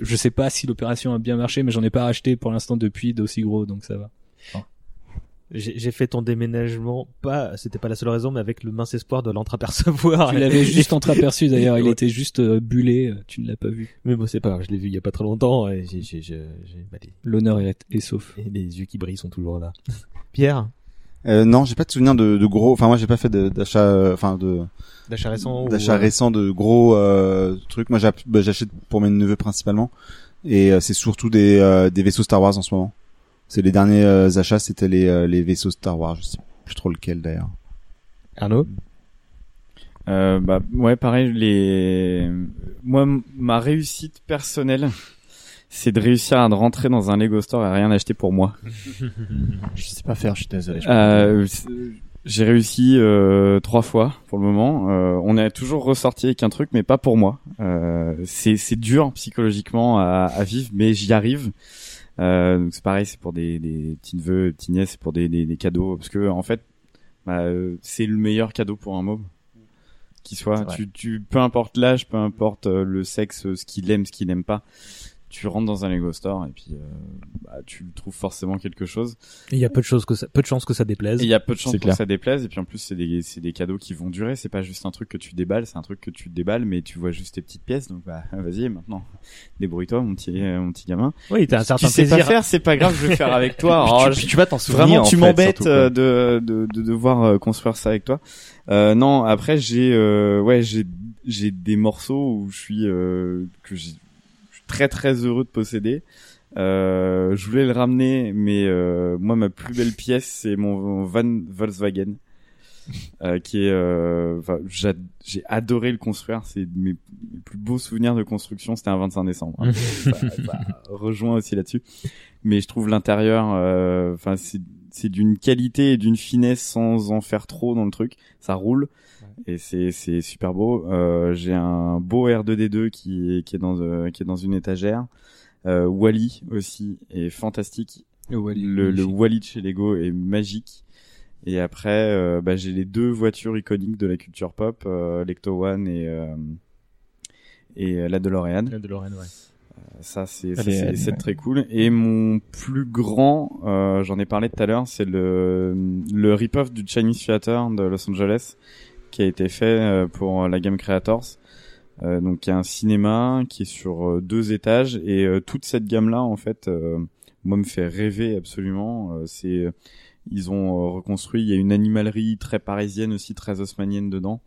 Je sais pas si l'opération a bien marché mais j'en ai pas racheté pour l'instant depuis d'aussi gros donc ça va. J'ai j'ai fait ton déménagement, pas, c'était pas la seule raison, mais avec le mince espoir de l'entreapercevoir. Tu l'avais juste entreaperçu d'ailleurs, il Ouais. était juste euh, bullé, euh, tu ne l'as pas vu. Mais bon, c'est pas grave, je l'ai vu il y a pas très longtemps et j'ai, j'ai, j'ai, j'ai- bah, les, L'honneur est, est sauf. et les yeux qui brillent sont toujours là. Pierre, euh, Non, j'ai pas de souvenir de, de gros. Enfin, moi, j'ai pas fait d'achat. euh, Enfin, de d'achat récent d'achat euh, récent de gros euh, trucs. Moi, bah, j'achète pour mes neveux principalement, et euh, c'est surtout des euh, des vaisseaux Star Wars en ce moment. C'est les derniers euh, achats, c'était les euh, les vaisseaux Star Wars. Je sais plus trop lequel d'ailleurs. Arnaud? Euh, bah ouais, pareil. Les, moi, ma réussite personnelle, c'est de réussir à rentrer dans un Lego Store et rien acheter pour moi. Je sais pas faire, je suis désolé. Euh, j'ai réussi euh, trois fois pour le moment. Euh, on est toujours ressorti avec un truc, mais pas pour moi. Euh, c'est dur psychologiquement à, à vivre, mais j'y arrive. Euh, donc c'est pareil, c'est pour des, des petits neveux, petits nièces, c'est pour des, des, des cadeaux, parce que en fait, bah, euh, c'est le meilleur cadeau pour un môme qui soit. Tu, tu, peu importe l'âge, peu importe le sexe, ce qu'il aime, ce qu'il n'aime pas. Tu rentres dans un Lego store et puis euh, bah, tu trouves forcément quelque chose. Il y a peu de choses que ça, peu de chances que ça déplaise. Il y a peu de chances clair. que ça déplaise et puis en plus c'est des c'est des cadeaux qui vont durer. C'est pas juste un truc que tu déballes, c'est un truc que tu déballes mais tu vois juste tes petites pièces. Donc bah vas-y maintenant débrouille-toi mon petit euh, mon petit gamin. Oui, t'as un certain tu sais plaisir. pas faire, c'est pas grave, je vais faire avec toi. Puis Oh, tu, je- puis tu vas t'en souvenir. Vraiment, en tu m'embêtes euh, de, de de devoir euh, construire ça avec toi. Euh, non, après j'ai euh, ouais j'ai j'ai des morceaux où je suis euh, que j'ai je suis très très heureux de posséder. Euh, je voulais le ramener, mais euh, moi ma plus belle pièce c'est mon van Volkswagen. Euh, qui est euh, j'ai adoré le construire c'est mes, mes plus beaux souvenirs de construction c'était un 25 décembre hein. ça, ça rejoint aussi là-dessus mais je trouve l'intérieur euh, enfin c'est c'est d'une qualité et d'une finesse sans en faire trop dans le truc ça roule et c'est c'est super beau. Euh, j'ai un beau R2D2 qui est qui est dans euh, qui est dans une étagère. Euh, Wally aussi est fantastique. Le Wall-E, le. Wally de chez Lego est magique. Et après euh, bah, j'ai les deux voitures iconiques de la culture pop euh, l'Ecto One et euh, et la DeLorean. De Lorraine, ouais. ça c'est ouais. très cool. Et mon plus grand euh, j'en ai parlé tout à l'heure c'est le le rip-off du Chinese Theater de Los Angeles qui a été fait euh, pour la gamme Creators. Euh, donc il y a un cinéma qui est sur euh, deux étages et toute cette gamme là en fait moi me fait rêver absolument. C'est ils ont reconstruit il y a une animalerie très parisienne aussi très haussmanienne dedans.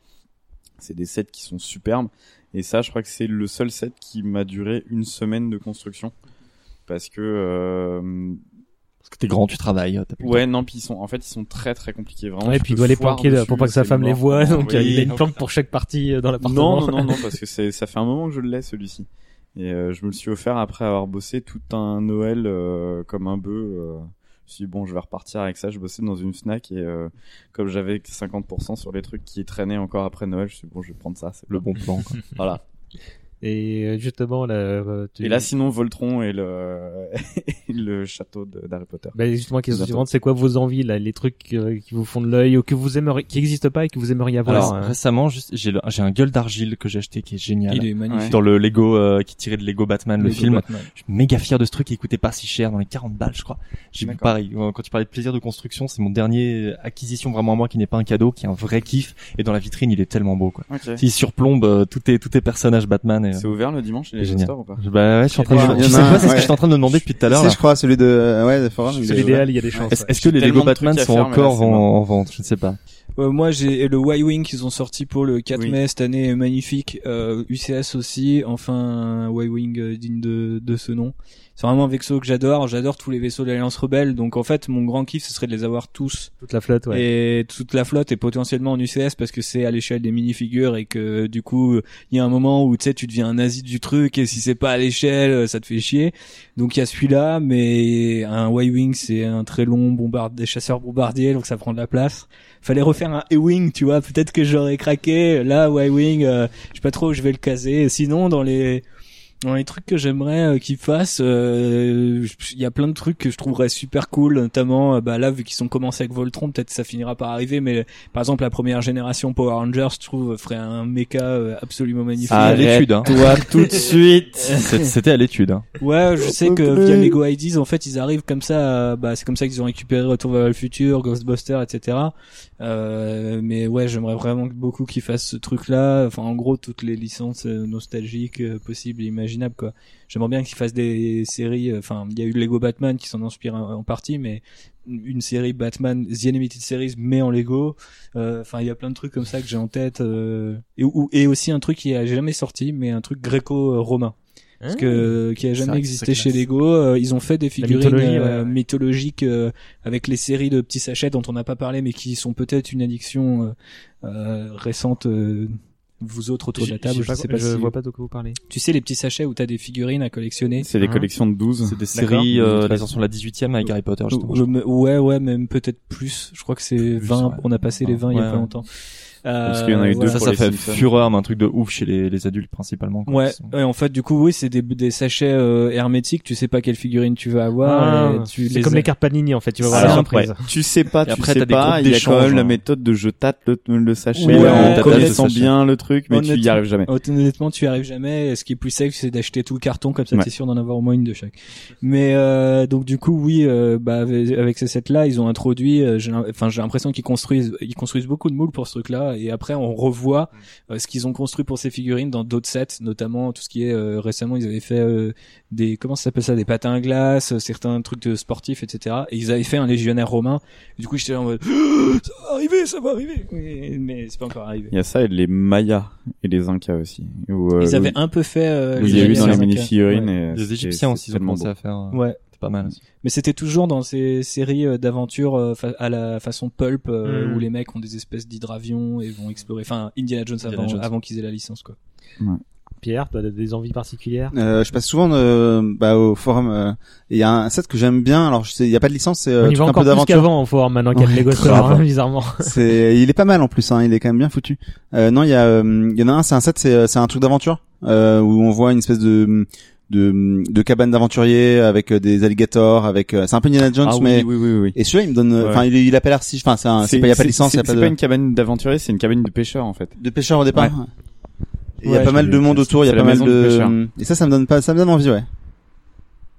C'est des sets qui sont superbes. Et ça je crois que c'est le seul set qui m'a duré une semaine de construction. Parce que Parce que t'es grand, tu travailles. t'as plus le ouais non puis ils sont en fait ils sont très très compliqués vraiment Ouais, tu puis il doit les planquer de- dessus, pour pas que sa femme les voit, donc Oui. euh, il a une planque pour chaque partie euh, dans l'appartement. Non, non, non, non, parce que c'est, ça fait un moment que je l'ai celui-ci. Et euh, je me le suis offert après avoir bossé tout un Noël euh, comme un bœuf. Euh, je me suis dit, bon, je vais repartir avec ça. Je bossais dans une Fnac et euh, comme j'avais que 50% sur les trucs qui traînaient encore après Noël, je me suis dit, bon, je vais prendre ça. C'est le bon plan. quoi. Voilà. Et euh, justement, là, euh, tu... Et là, sinon, Voltron et le, et le château de- d'Harry Potter. Bah, justement, question Bientôt. suivante, c'est quoi vos envies, là, les trucs euh, qui vous font de l'œil ou que vous aimeriez, qui existent pas et que vous aimeriez avoir Alors hein? récemment, juste, j'ai le- j'ai un gueule d'argile que j'ai acheté qui est génial. Il est magnifique. Dans le Lego euh, qui tirait de Lego Batman, le film. Batman. Je suis méga fier de ce truc. Il coûtait pas si cher, dans les 40 balles, je crois. J'ai pareil. Quand tu parlais de plaisir de construction, c'est mon dernier acquisition vraiment à moi qui n'est pas un cadeau, qui est un vrai kiff. Et dans la vitrine, il est tellement beau, quoi. Ok. S'il surplombe euh, tous tes tous tes personnages Batman. Et, C'est ouvert le dimanche les génial. stores ou pas Bah ouais, je suis en train de. Tu sais un, quoi, c'est ce que j'étais en train de me demander depuis tout à l'heure. Je crois, celui de, euh, ouais, de Forum. C'est est- l'idéal, il y a des chances. Est-ce ouais. est-ce que les Lego Batman sont faire, mais là, encore en, vente Je ne sais pas. Euh, moi, j'ai le Y-Wing qu'ils ont sorti pour le 4 Oui. mai cette année, est magnifique. Euh, UCS aussi, enfin un Y-Wing euh, digne de, de ce nom. C'est vraiment un vaisseau que j'adore. J'adore tous les vaisseaux de l'Alliance Rebelle. Donc en fait, mon grand kiff, ce serait de les avoir tous Toute la flotte, ouais. et toute la flotte est potentiellement en UCS parce que c'est à l'échelle des minifigures et que du coup il y a un moment où tu sais tu deviens un nazi du truc et si c'est pas à l'échelle ça te fait chier donc il y a celui-là mais un Y-wing c'est un très long bombard des chasseurs bombardiers donc ça prend de la place fallait refaire un E-wing tu vois peut-être que j'aurais craqué là Y-wing euh, je sais pas trop où je vais le caser sinon dans les dans les trucs que j'aimerais euh, qu'ils fassent, euh, il y a plein de trucs que je trouverais super cool, notamment euh, bah là vu qu'ils sont commencés avec Voltron, peut-être ça finira par arriver, mais par exemple la première génération Power Rangers, je trouve ferait un mecha euh, absolument magnifique. Ah, à l'étude, hein. Toi tout de suite. C'était à l'étude. Hein. Ouais, je sais que via Lego IDs, en fait, ils arrivent comme ça. à- bah, c'est comme ça qu'ils ont récupéré Retour vers le futur, Ghostbusters, etc. Euh, mais ouais, j'aimerais vraiment beaucoup qu'ils fassent ce truc-là. Enfin, en gros, toutes les licences nostalgiques euh, possibles et quoi. J'aimerais bien qu'ils fassent des séries. euh, Enfin, il y a eu Lego Batman qui s'en inspire en, en partie, mais une série Batman The Animated Series mais en Lego Euh, enfin il y a plein de trucs comme ça que j'ai en tête euh, et, ou- et aussi un truc qui a jamais sorti mais un truc gréco-romain parce que qui a jamais existé chez. Lego. Euh, ils ont fait des figurines mythologie, ouais, ouais. mythologiques avec les séries de petits sachets dont on n'a pas parlé, mais qui sont peut-être une addiction récente. Vous autres autour de la table, je, je, sais pas, je si- vois pas de quoi vous parlez. Tu sais les petits sachets où t'as des figurines à collectionner. C'est des Hein collections de 12. C'est des séries, euh, la version de la 18e avec Harry Potter, justement. Ou- ou- ouais, ouais, même peut-être plus. Je crois que c'est 20. ouais. On a passé les 20 il y a pas longtemps. Parce qu'il y en a eu deux ça, ça fait Simpsons. fureur, mais un truc de ouf chez les, les adultes principalement. quoi. Ouais, sont- ouais, en fait, du coup, oui, c'est des, des sachets euh, hermétiques. Tu sais pas quelle figurine tu veux avoir. Ah, et tu c'est comme les cartes Panini en fait, tu vas voir la surprise. ouais. Tu sais pas, Et tu après, sais pas. Il y a quand même la hein. méthode de je tâte le, le sachet, Ouais, en on connaissant bien le truc, mais tu y arrives jamais. Honnêtement, tu y arrives jamais. Et Ce qui est plus safe, c'est d'acheter tout le carton, comme ça, t'es sûr d'en avoir au moins une de chaque. Mais euh, donc du coup, oui, euh, bah avec, avec ces sets-là, ils ont introduit. euh, Enfin, j'ai l'impression qu'ils construisent, ils construisent beaucoup de moules pour ce Et après, on revoit euh, ce qu'ils ont construit pour ces figurines dans d'autres sets, notamment tout ce qui est euh, récemment, ils avaient fait euh, des comment ça s'appelle ça, des patins à glace, euh, certains trucs de sportifs, etc. Et ils avaient fait un légionnaire romain. Du coup, j'étais là en mode, ça va arriver, ça va arriver. Mais, mais c'est pas encore arrivé. Il y a ça et les Mayas et les Incas aussi. Où, euh, Ils avaient où- un peu fait. Euh, y a eu dans les. Ouais. et Les Égyptiens aussi, ils ont commencé beau. à faire. euh, Ouais. C'est pas mal aussi. Mais c'était toujours dans ces séries euh, d'aventures euh, à la façon pulp euh, Mm. où les mecs ont des espèces d'hydravions et vont explorer. Enfin, Indiana Jones Indiana avant, Jones. avant qu'ils aient la licence quoi. Pierre, tu as des envies particulières? Euh, je passe souvent de, bah, au forum. euh, Il y a un set que j'aime bien. Alors, je sais, il y a pas de licence, c'est euh, un encore peu plus d'aventure. qu'avant au forum maintenant qu'il y a le Ouais, Lego Store, hein, bizarrement. C'est, il est pas mal en plus. Hein, il est quand même bien foutu. Euh, non, il y a, euh, il y en a un. C'est un set, c'est, c'est un truc d'aventure euh, où on voit une espèce de de, de cabane d'aventurier avec euh, des alligators, avec. euh, c'est un peu Indiana Jones, Ah oui, mais. oui, oui, oui. Et celui-là, il me donne. euh, Ouais. Enfin, il, il a pas l'air si. Enfin, c'est un. C'est pas. Il y a pas de licence. Il y a C'est pas c'est de. pas une cabane d'aventurier, c'est une cabane de pêcheur en fait. de pêcheurs au départ. Ouais. Et Il y a pas mal de monde autour. Il y a pas mal de pêcheurs. Et ça, ça me donne pas. Ça me donne envie, ouais.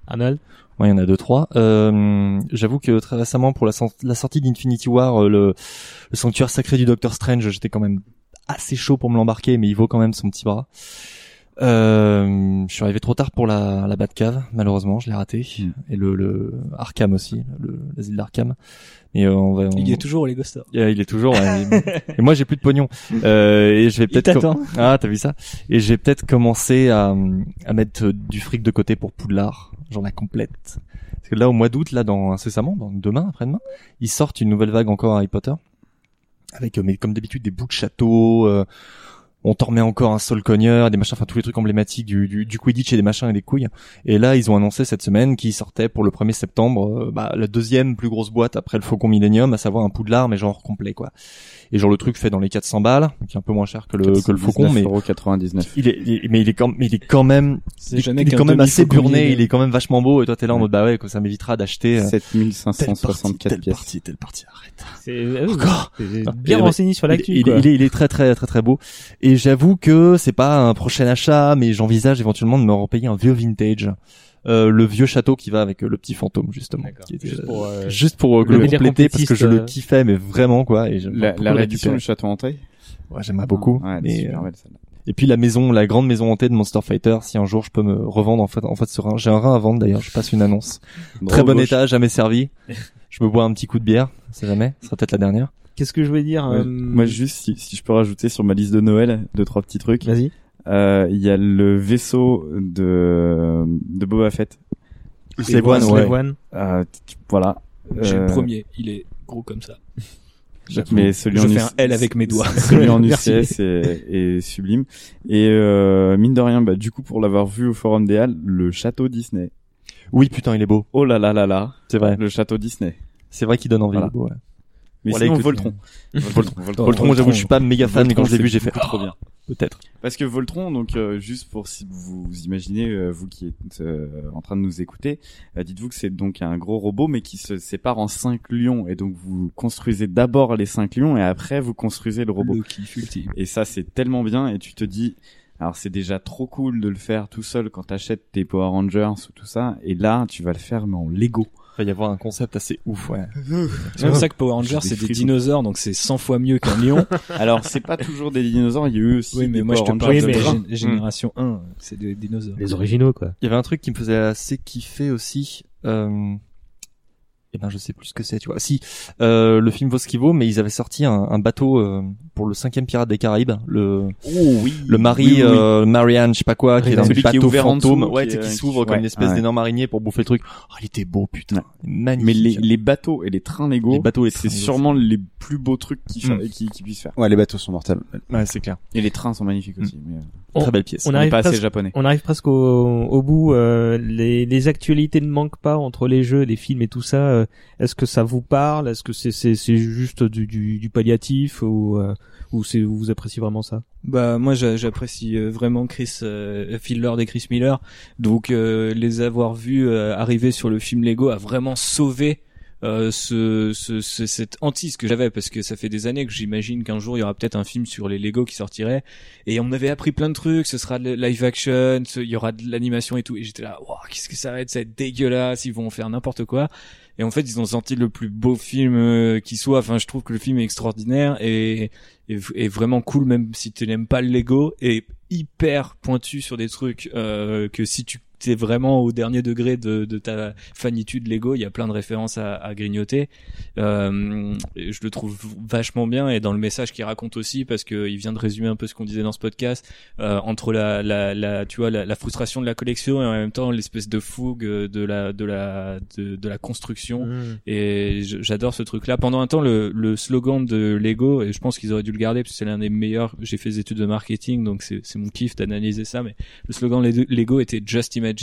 Arnold Ouais, il y en a deux trois. Euh, J'avoue que très récemment, pour la, sor- la sortie d'Infinity War, euh, le, le sanctuaire sacré du Doctor Strange, j'étais quand même assez chaud pour me l'embarquer, mais il vaut quand même son petit bras. Euh, je suis arrivé trop tard pour la, la Batcave, malheureusement, je l'ai raté. Mm. Et le, le Arkham aussi, le l'asile d'Arkham. Et euh, on va. on- Il est toujours au Lego Store. Yeah, il est toujours. ouais, et, et moi, j'ai plus de pognon. Euh, et je vais peut-être. com- Ah, t'as vu ça? Et j'ai peut-être commencé à, à mettre du fric de côté pour Poudlard. J'en ai complète. Parce que là, au mois d'août, là, dans incessamment, dans demain, après-demain, ils sortent une nouvelle vague encore Harry Potter, avec, euh, mais comme d'habitude, des bouts de château. euh, on t'en remet encore un sol cogneur, des machins, enfin tous les trucs emblématiques du, du, du Quidditch et des machins et des couilles. Et là, ils ont annoncé cette semaine qu'ils sortaient pour le 1er septembre euh, bah, la deuxième plus grosse boîte après le Faucon Millennium, à savoir un Poudlard, mais genre complet, quoi. Et genre le truc fait dans les 400 balles, qui est un peu moins cher que le, que le Faucon, mais 99. il est, il est- mais il est quand, mais il est quand même, C'est il, jamais il est quand même assez burné, il est quand même vachement beau, et toi t'es là en mode bah ouais, ça m'évitera d'acheter euh, telle partie, 7564 telle pièces. partie, telle partie, arrête. C'est ah Encore c'est bien et renseigné sur l'actu. il, quoi. il est, il est très très très très beau. Et j'avoue que c'est pas un prochain achat, mais j'envisage éventuellement de me repayer un vieux vintage. Euh, le vieux château qui va avec euh, le petit fantôme justement D'accord. qui était, Juste euh, pour, euh, juste pour euh, le compléter parce que je le kiffais mais vraiment quoi et La, récupérer. du château hanté. ouais j'aimerais beaucoup Ouais, elle est mais, super euh, belle celle-là. et puis la maison la grande maison hantée de Monster Fighter si un jour je peux me revendre en fait en fait sur un j'ai un rein à vendre d'ailleurs je passe une annonce très bon gauche. état jamais servi je me bois un petit coup de bière c'est jamais ce sera peut-être la dernière Qu'est-ce que je voulais dire Ouais. euh, Moi juste si, si je peux rajouter sur ma liste de Noël deux trois petits trucs. Vas-y. Euh, Il y a le vaisseau de de Boba Fett. Slave One, ouais. One. Euh, voilà. J'ai le Euh, premier. Il est gros comme ça. Mais celui Je en fais un L avec mes doigts. Celui en. UCS est, est sublime. Et euh, mine de rien, bah du coup pour l'avoir vu au Forum des Halles, le château Disney. oui putain il est beau Oh là là là là, c'est vrai le château Disney. c'est vrai qu'il donne envie Voilà. beau, ouais. Mais Voilà, sinon écoute, Voltron. Voltron, Voltron. Voltron, j'avoue, je suis pas méga fan, mais quand je l'ai vu, j'ai fait trop bien. Peut-être. Parce que Voltron, donc euh, juste pour si vous vous imaginez, euh, vous qui êtes euh, en train de nous écouter, euh, dites-vous que c'est donc un gros robot, mais qui se sépare en cinq lions, et donc vous construisez d'abord les cinq lions, et après vous construisez le robot. Le. Et ça, c'est tellement bien, et tu te dis, alors c'est déjà trop cool de le faire tout seul quand t'achètes tes Power Rangers ou tout ça, et là, tu vas le faire mais en Lego. Il va y avoir un concept assez ouf, ouais. C'est pour ça que Power Rangers, c'est des dinosaures, donc c'est 100 fois mieux qu'un lion. Alors, c'est pas toujours des dinosaures, il y a eu aussi oui, mais des moi je te Rangers mais génération 1. C'est des dinosaures. Les originaux quoi. Il y avait un truc qui me faisait assez kiffer aussi. Euh... Eh ben, je sais plus ce que c'est, tu vois. Si, euh, le film vaut ce qu'il vaut, mais ils avaient sorti un, un bateau euh, pour le cinquième pirate des Caraïbes, le Oh oui. le Mari Oui, oui, oui. euh, Marianne, je sais pas quoi, qui est dans Celui un qui est bateau ouvert en fantôme, dessous, ouais, qui tu sais, est- qui s'ouvre qui- comme une espèce ouais. d'énorme araignée pour bouffer le truc. Oh, il était beau, putain, magnifique. Mais les, les bateaux et les trains Lego, Les bateaux c'est sûrement les plus beaux trucs qu'ils Mm. fa- qu'ils qu'ils puissent faire. Ouais, les bateaux sont mortels. Ouais, c'est clair. Et les trains sont magnifiques aussi. Mais, euh, On- Très belle pièce. on on arrive n'est pas assez presque- japonais. On arrive presque au, au bout. euh, les, les actualités ne manquent pas entre les jeux, les films et tout ça. euh, Est-ce que ça vous parle? Est-ce que c'est c'est c'est juste du, du, du palliatif ou euh, ou c'est vous appréciez vraiment ça? Bah moi j'a- j'apprécie euh, vraiment Chris euh, Phil Lord et Chris Miller, donc euh, les avoir vus euh, arriver sur le film Lego a vraiment sauvé euh, ce, ce, ce- cette hantise que j'avais parce que ça fait des années que j'imagine qu'un jour il y aura peut-être un film sur les Lego qui sortirait et on m'avait appris plein de trucs, ce sera de live action, il y aura de l'animation et tout et j'étais là, waouh qu'est-ce que ça va être, ça va être dégueulasse, ils vont faire n'importe quoi. Et en fait, ils ont sorti le plus beau film euh, qui soit. Enfin, je trouve que le film est extraordinaire et, et, et vraiment cool, même si tu n'aimes pas le Lego, et hyper pointu sur des trucs euh, que si tu t'es vraiment au dernier degré de, de ta fanitude Lego, il y a plein de références à, à grignoter. Euh, je le trouve vachement bien et dans le message qu'il raconte aussi, parce que il vient de résumer un peu ce qu'on disait dans ce podcast, euh, entre la, la, la, tu vois, la, la frustration de la collection et en même temps l'espèce de fougue de la, de la, de, de la construction. Mm. Et j'adore ce truc-là. Pendant un temps, le, le slogan de Lego, et je pense qu'ils auraient dû le garder parce que c'est l'un des meilleurs. J'ai fait des études de marketing, donc c'est mon kiff d'analyser ça. Mais le slogan Le- Lego était Just Imagine.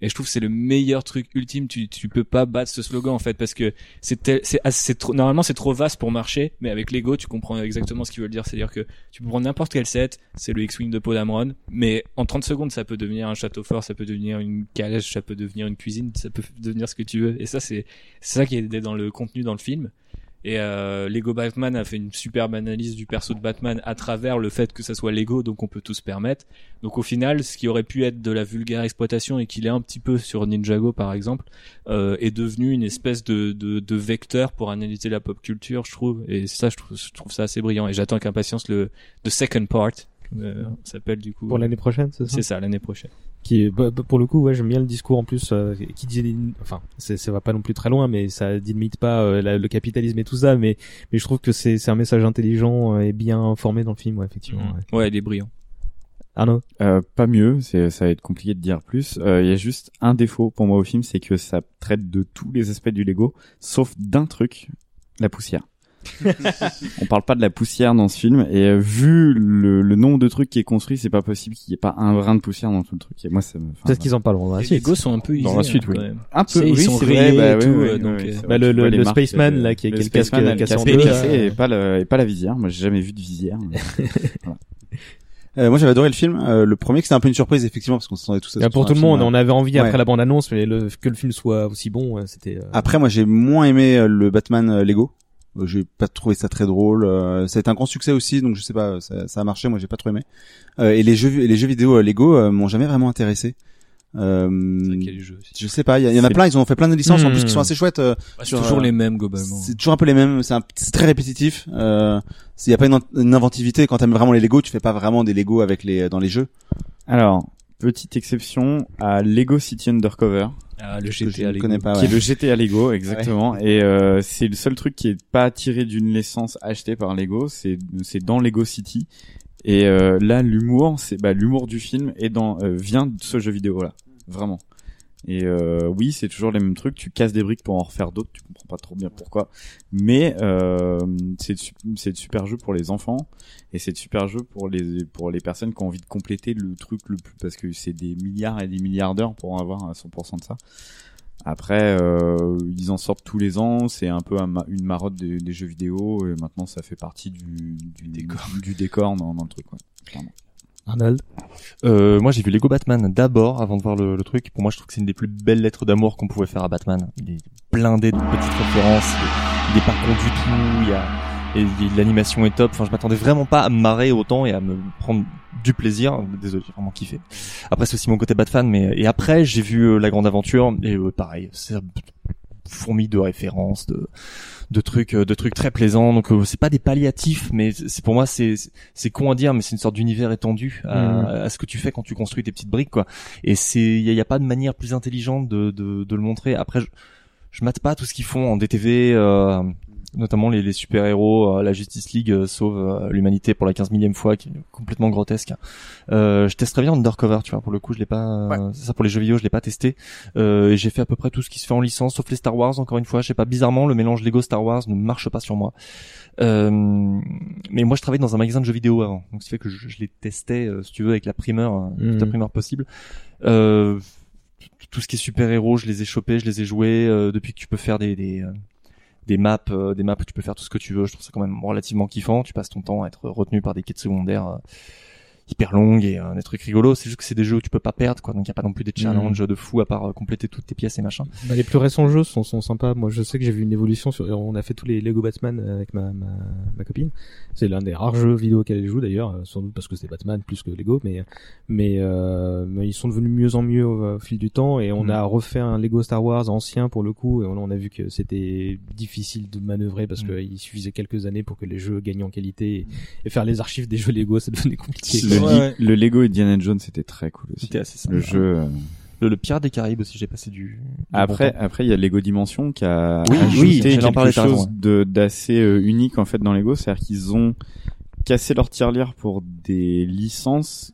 Et je trouve c'est le meilleur truc ultime. Tu, tu peux pas battre ce slogan en fait parce que c'est c'est c'est trop normalement c'est trop vaste pour marcher, mais avec Lego tu comprends exactement ce qu'ils veulent dire. C'est-à-dire que tu peux prendre n'importe quel set, c'est le X-wing de Poe Dameron, mais en 30 secondes ça peut devenir un château fort, ça peut devenir une calèche, ça peut devenir une cuisine, ça peut devenir ce que tu veux. Et ça c'est c'est ça qui est dans le contenu dans le film. Et euh, Lego Batman a fait une superbe analyse du perso de Batman à travers le fait que ça soit Lego, donc on peut tout se permettre. Donc au final, ce qui aurait pu être de la vulgaire exploitation et qu'il est un petit peu sur Ninjago par exemple, euh, est devenu une espèce de, de, de vecteur pour analyser la pop culture, je trouve. Et ça, je trouve, je trouve ça assez brillant. Et j'attends avec impatience le the second part, euh, s'appelle du coup. Pour l'année prochaine, c'est ça? C'est ça, l'année prochaine. Qui est bah, bah, pour le coup ouais j'aime bien le discours en plus euh, qui dit enfin c'est ça va pas non plus très loin mais ça limite pas euh, la- le capitalisme et tout ça mais mais je trouve que c'est c'est un message intelligent euh, et bien formé dans le film ouais effectivement ouais. Ouais, il est brillant. Arnaud Euh, pas mieux, c'est ça va être compliqué de dire plus. Euh, Il y a juste un défaut pour moi au film, c'est que ça traite de tous les aspects du Lego, sauf d'un truc, la poussière. On parle pas de la poussière dans ce film et euh, vu le, le nombre de trucs qui est construit, c'est pas possible qu'il y ait pas un brin de poussière dans tout le truc. Et moi, ça me. enfin, peut-être qu'ils en parleront dans la Les Lego sont un peu Dans la suite, hein, oui. Un peu, ils oui, sont bah, euh, euh, bah, le- le- Spaceman, euh, là, qui a le qui a le casque- bleu, cassé et pas le et pas la visière. Moi, j'ai jamais vu de visière. Euh, moi j'avais adoré le film. Euh, le premier, c'était un peu une surprise effectivement parce qu'on s'attendait tous à ce Ah, pour tout le monde film, on avait envie après la bande annonce mais le, que le film soit aussi bon euh, c'était euh, Après, moi, j'ai moins aimé euh, le Batman euh, Lego. Euh, J'ai pas trouvé ça très drôle. Euh, ça a été un grand succès aussi, donc je sais pas, ça, ça a marché. Moi, j'ai pas trop aimé. Euh, et les jeux, et les jeux vidéo euh, Lego euh, m'ont jamais vraiment intéressé. Euh, jeux aussi. je sais pas, il y, y en a plein. Ils ont fait plein de licences en plus Hmm. qui sont assez chouettes. euh, Bah, c'est toujours euh, les mêmes globalement. c'est toujours un peu les mêmes. C'est un- c'est très répétitif. Euh, Il y a pas une, une inventivité. Quand t'aimes vraiment les Lego, tu fais pas vraiment des Lego avec les dans les jeux. Alors, petite exception à Lego City Undercover. Ah, le que je GTA Lego. connais pas. qui est le GTA Lego exactement et euh, c'est le seul truc qui est pas tiré d'une licence achetée par Lego c'est c'est dans Lego City et euh, là l'humour c'est bah l'humour du film est dans euh, vient de ce jeu vidéo là vraiment et euh, oui c'est toujours les mêmes trucs tu casses des briques pour en refaire d'autres tu comprends pas trop bien pourquoi mais euh, c'est de su- c'est de super jeu pour les enfants et c'est de super jeu pour les pour les personnes qui ont envie de compléter le truc le plus parce que c'est des milliards et des milliards d'heures pour en avoir à 100% de ça après, euh, ils en sortent tous les ans. C'est un peu une marotte des, des jeux vidéo. Et maintenant, ça fait partie du, du décor, du décor dans, dans le truc. Ouais, clairement. Arnold Euh, moi, j'ai vu Lego Batman d'abord avant de voir le, le truc. Pour moi, je trouve que c'est une des plus belles lettres d'amour qu'on pouvait faire à Batman. Il est blindé de petites références. Il est, pas con du tout. Il y a, et l'animation est top. Enfin, je m'attendais vraiment pas à me marrer autant et à me prendre du plaisir. Désolé, j'ai vraiment kiffé. Après, c'est aussi mon côté Batman, mais et après, j'ai vu euh, La Grande Aventure et euh, pareil, c'est fourmi de références, de de trucs, euh, de trucs très plaisants. Donc, euh, c'est pas des palliatifs, mais c'est pour moi, c'est c'est con à dire, mais c'est une sorte d'univers étendu à, à ce que tu fais quand tu construis tes petites briques, quoi. Et c'est, il y, a- y a pas de manière plus intelligente de de, de le montrer. Après, je, je mate pas tout ce qu'ils font en DTV. Euh, notamment les, les super héros, la Justice League euh, sauve euh, l'humanité pour la 15 millième fois, qui est complètement grotesque. Euh, je testerais bien Undercover, tu vois. Pour le coup, je l'ai pas. euh, C'est ça pour les jeux vidéo, je l'ai pas testé. Euh, et j'ai fait à peu près tout ce qui se fait en licence, sauf les Star Wars. Encore une fois, je sais pas. Bizarrement, le mélange Lego Star Wars ne marche pas sur moi. Euh, mais moi, je travaillais dans un magasin de jeux vidéo avant, donc ce qui fait que je, je les testais, euh, si tu veux, avec la primeur, euh, toute la Mhm. primeur possible. Euh, tout ce qui est super héros, je les ai chopés, je les ai joués euh, depuis que tu peux faire des des, euh, des maps, euh, des maps où tu peux faire tout ce que tu veux. Je trouve ça quand même relativement kiffant. Tu passes ton temps à être retenu par des quêtes secondaires euh, hyper longues et euh, des trucs rigolos. C'est juste que c'est des jeux où tu peux pas perdre, quoi. Donc il y a pas non plus des challenges de fou à part euh, compléter toutes tes pièces et machin. Bah, les plus récents jeux sont, sont sympas. Moi, je sais que j'ai vu une évolution sur. On a fait tous les Lego Batman avec ma, ma, ma copine. C'est l'un des rares jeux vidéo qu'elle joue d'ailleurs, euh, sans doute parce que c'est Batman plus que Lego, mais mais, euh, mais ils sont devenus mieux en mieux au, au fil du temps. Et on Mm. a refait un Lego Star Wars ancien pour le coup, et on, on a vu que c'était difficile de manœuvrer parce Mm. qu'il suffisait quelques années pour que les jeux gagnent en qualité et, et faire les archives des jeux Lego, ça devenait compliqué. Le, li- Ouais. le Lego Indiana Jones c'était très cool aussi. C'était assez sympa. Le jeu. euh, Le, le Pirate des Caraïbes aussi, j'ai passé du. du Après, bon après, il y a Lego Dimension qui a Oui, ajouté oui, quelque parler, chose raison, ouais. de d'assez euh, unique en fait dans Lego, c'est-à-dire qu'ils ont cassé leur tirelire pour des licences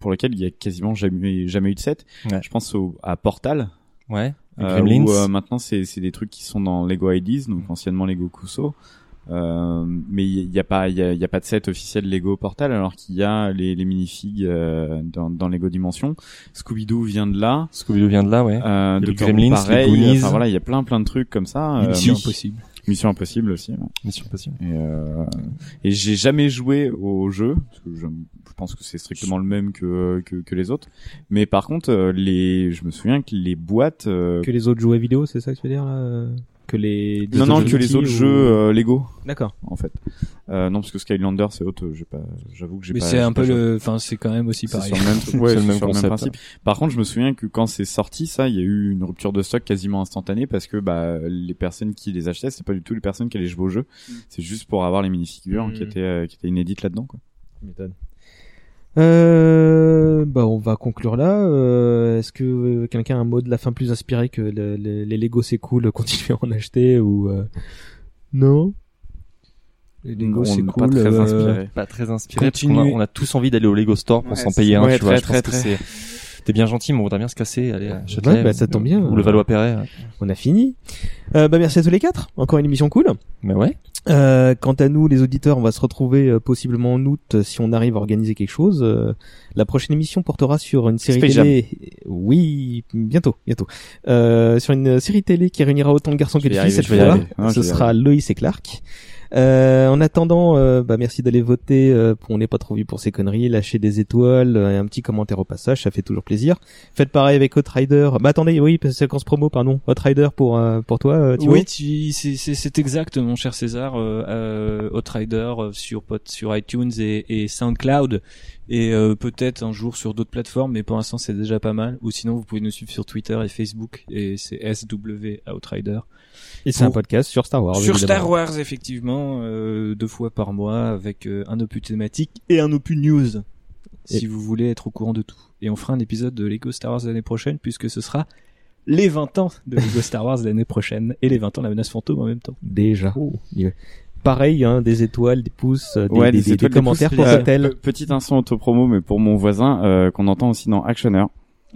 pour lesquelles il y a quasiment jamais jamais eu de set. Ouais. Je pense au, à Portal. Ouais. Les euh, où, euh, maintenant c'est c'est des trucs qui sont dans Lego Ideas, donc anciennement Lego Kuso. Euh, mais il y, a pas il y y a pas de set officiel Lego Portal alors qu'il y a les, les minifigs euh, dans, dans Lego Dimension. Scooby Doo vient de là. Scooby-Doo vient de là, ouais. Euh, Les Doctor Gremlins, les pareil. Goonies. Enfin voilà, il y a plein plein de trucs comme ça. euh, Mission impossible. Mission Impossible aussi. ouais. Mission Impossible. Et, euh, et j'ai jamais joué au jeu parce que je, je pense que c'est strictement le même que, que que les autres. Mais par contre, euh, les, je me souviens que les boîtes. euh, Que les autres jouets vidéo, c'est ça que tu veux dire là Que les non non autres que les autres ou- jeux euh, Lego D'accord. en fait. Euh, non parce que Skylander c'est autre. J'ai pas. J'avoue que j'ai Mais pas. c'est un peu le, enfin c'est quand même aussi pareil. sur le même, ouais, le sur principe. Par contre, je me souviens que quand c'est sorti, ça, il y a eu une rupture de stock quasiment instantanée parce que bah les personnes qui les achetaient, c'est pas du tout les personnes qui allaient jouer au jeu. C'est juste pour avoir les minifigures Mm. qui étaient euh, qui étaient inédites là-dedans. Quoi. Tu m'étonnes. Euh, bah on va conclure là. Euh, Est-ce que quelqu'un a un mot de la fin plus inspiré que le- le- les Lego c'est cool, continuez à en acheter ou euh... non? Les Lego c'est cool. Pas très euh, inspiré. Pas très inspiré. parce a- On a, tous envie d'aller au Lego Store pour s'en payer un. ouais, tu vois, très, je pense très, que très. c'est. T'es bien gentil, mais on voudrait bien se casser, aller à Châtelet. Ouais, bah, ça tombe bien. Ou le Valois-Perret. On a fini. Euh, bah merci à tous les quatre. Encore une émission cool. Mais ouais. Euh, quant à nous, les auditeurs, on va se retrouver euh, possiblement en août euh, si on arrive à organiser quelque chose. Euh, la prochaine émission portera sur une série Space télé. Oui, bientôt, bientôt. Euh, sur une série télé qui réunira autant de garçons que de filles cette je vais y fois. arriver. Non, je Ce sera Loïs et Clark. Euh, en attendant, euh, bah merci d'aller voter. euh, on n'est pas trop vu pour ces conneries. Lâchez des étoiles euh, un petit commentaire au passage, ça fait toujours plaisir. Faites pareil avec Outrider. Bah attendez, oui, séquence promo, pardon. Outrider pour euh, pour toi, Oui, c'est exact, mon cher César. Outrider sur sur iTunes et SoundCloud et euh, peut-être un jour sur d'autres plateformes, mais pour l'instant c'est déjà pas mal. Ou sinon vous pouvez nous suivre sur Twitter et Facebook et c'est SW Outrider. Et c'est un podcast sur Star Wars. Sur évidemment. Star Wars effectivement, euh, deux fois par mois avec euh, un opus thématique et un opus news. Si vous voulez être au courant de tout. Et on fera un épisode de Lego Star Wars l'année prochaine puisque ce sera les 20 ans de Lego Star Wars l'année prochaine et les 20 ans de la menace fantôme en même temps. Déjà. Il- Pareil, hein, des étoiles, des pouces, euh, des, Ouais, des, des étoiles, des commentaires pouces, pour euh, Cocktail. pe- Petit instant autopromo, mais pour mon voisin, euh, qu'on entend aussi dans Actioner.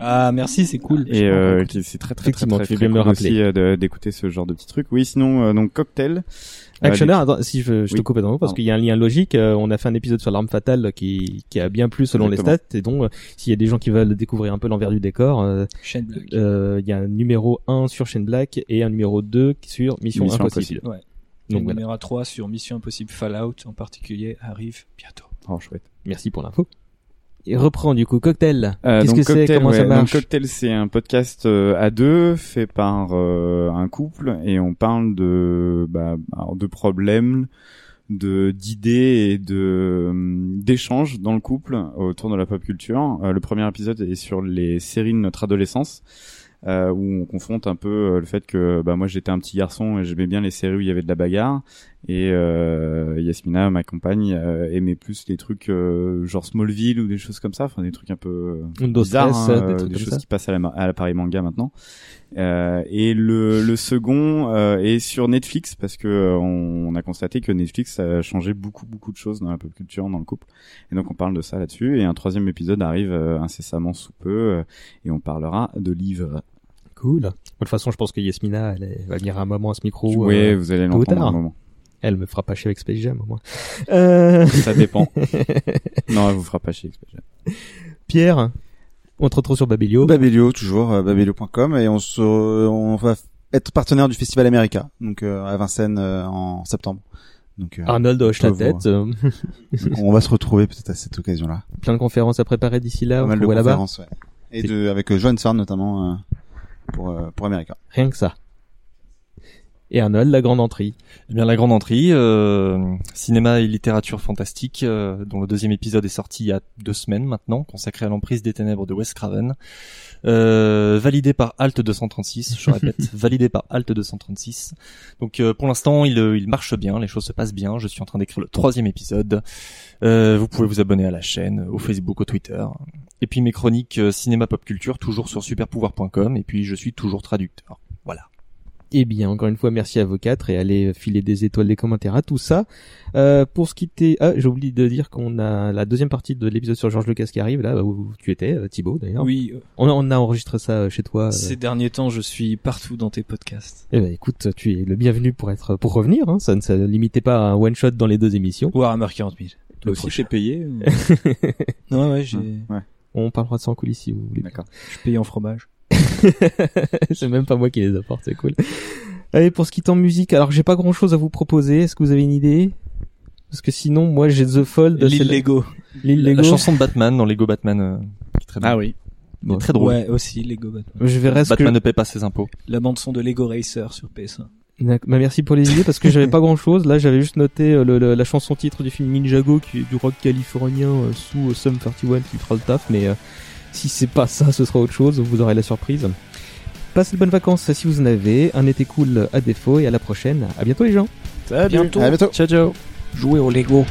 Ah merci, c'est cool. Et euh, c'est très très très très, très, me rappeler. aussi euh, d'écouter ce genre de petits trucs. Oui, sinon euh, donc cocktail. Euh, Actioner, attends, si je, je te coupe dans parce qu'il y a un lien logique. euh, on a fait un épisode sur l'arme fatale qui, qui a bien plu selon Exactement. les stats. Et donc, euh, s'il y a des gens qui veulent découvrir un peu l'envers du décor, euh, euh, il y a un numéro 1 sur Shane Black et un numéro 2 sur Mission, Mission Impossible. Ouais. Donc voilà. numéro 3 sur Mission Impossible Fallout en particulier arrive bientôt. Oh chouette. Merci pour l'info. Et reprend du coup Cocktail. Euh, Qu'est-ce que c'est? Cocktail, Comment ça ouais, donc marche? Cocktail, c'est un podcast euh, à deux fait par euh, un couple et on parle de bah, alors, de problèmes, de d'idées et de hum, d'échanges dans le couple autour de la pop culture. Euh, le premier épisode est sur les séries de notre adolescence. Euh, où on confronte un peu euh, le fait que bah moi j'étais un petit garçon et j'aimais bien les séries où il y avait de la bagarre. Et euh, Yasmina ma compagne euh, aimait plus les trucs euh, genre Smallville ou des choses comme ça. Enfin des trucs un peu euh, bizarres Stress, hein, des trucs des choses ça. qui passent à la l'appareil manga maintenant. Euh, et le, le second euh, est sur Netflix parce que on, on a constaté que Netflix a changé beaucoup beaucoup de choses dans la pop culture dans le couple. Et donc on parle de ça là-dessus. Et un troisième épisode arrive euh, incessamment sous peu et on parlera de livres Cool. De toute façon, je pense que Yasmina, elle va venir à un moment à ce micro. ouais euh, vous allez l'entendre à un tard. moment Elle me fera pas chier avec Space Jam au moins. Euh... ça dépend non elle vous fera pas chier Pierre, on te retrouve sur Babelio. Babelio toujours euh, babelio.com et on se on va être partenaire du festival America, donc euh, à Vincennes euh, en septembre. Donc euh, Arnold hoche la tête. euh, on va se retrouver peut-être à cette occasion-là. plein de conférences à préparer d'ici là. Pas mal de conférences, ouais. Et de avec euh, Johan Sarn notamment euh, pour euh, pour America. Rien que ça. Et Arnold, la grande entrée. Eh bien, la grande entrée, euh, cinéma et littérature fantastique, euh, dont le deuxième épisode est sorti il y a deux semaines maintenant, consacré à l'emprise des ténèbres de Wes Craven, euh, validé par Alt 236, je répète, validé par Alt 236. Donc, euh, pour l'instant, il, euh, il marche bien, les choses se passent bien. Je suis en train d'écrire le troisième épisode. Euh, vous pouvez vous abonner à la chaîne, au Facebook, au Twitter. Et puis mes chroniques cinéma pop culture, toujours sur superpouvoir.com. Et puis, je suis toujours traducteur. Eh bien, encore une fois, merci à vous quatre et allez filer des étoiles, des commentaires à tout ça. Euh, pour ce qui était, ah, j'ai oublié de dire qu'on a la deuxième partie de l'épisode sur George Lucas qui arrive là où tu étais, euh, Thibaut d'ailleurs. Oui, euh, On a, on a enregistré ça euh, chez toi. euh. ces derniers temps, je suis partout dans tes podcasts. Eh ben, écoute, tu es le bienvenu pour être, pour revenir. Hein. Ça ne se limitait pas à un one shot dans les deux émissions. Warhammer 40 000. Toi Le aussi, t'es payé ou- Non, ouais, j'ai, Ouais. On parlera de ça en coulisses si vous voulez. D'accord. je suis payé en fromage. c'est même pas moi qui les apporte, c'est cool. Allez, pour ce qui est en musique, alors j'ai pas grand chose à vous proposer. Est-ce que vous avez une idée? Parce que sinon, moi j'ai The Fold. L'île la- Lego. L'île La Lego. chanson de Batman dans Lego Batman, euh, qui est très drôle. Ah oui. Très drôle. Ouais, aussi Lego Batman. Je verrai ce que. Batman ne paie pas ses impôts. La bande son de Lego Racer sur PS1. D'accord. Bah, merci pour les idées parce que j'avais pas grand chose. Là, j'avais juste noté euh, le- le- la chanson titre du film Ninjago qui est du rock californien euh, sous euh, Sum 31 qui fera le taf. Mais euh, si c'est pas ça, ce sera autre chose. Vous aurez la surprise. Passez de bonnes vacances si vous en avez. Un été cool à défaut et à la prochaine. À bintôt les gens. À bientôt. À bientôt. Ciao ciao. Jouer au Lego.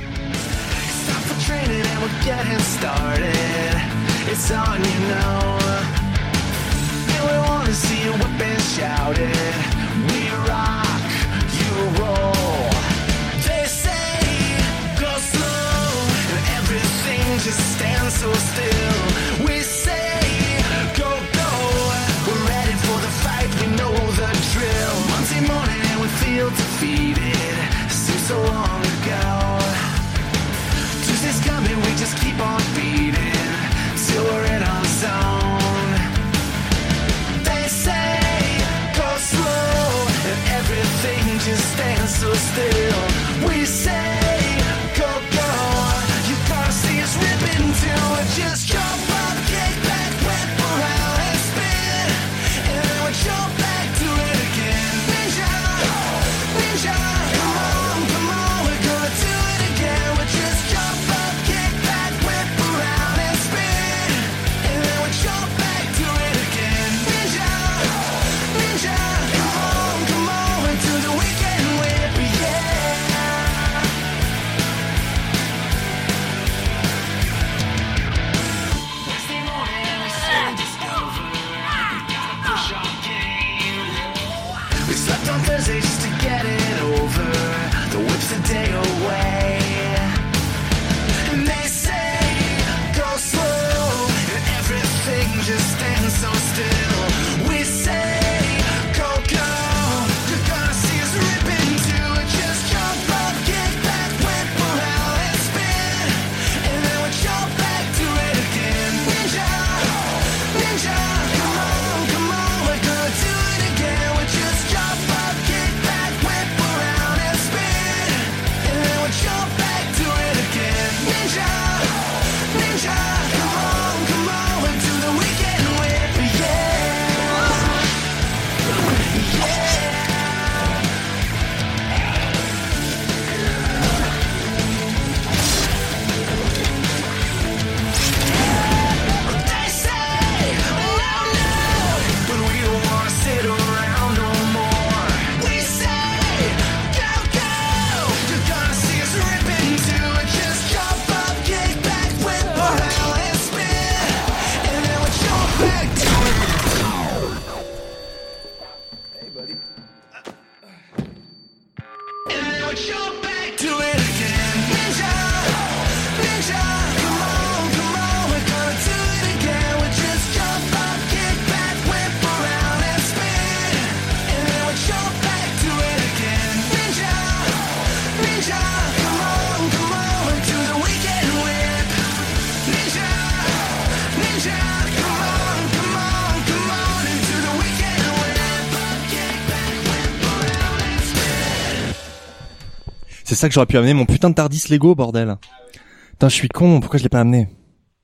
Ça que j'aurais pu amener mon putain de Tardis Lego bordel. Putain, je suis con, pourquoi je l'ai pas amené?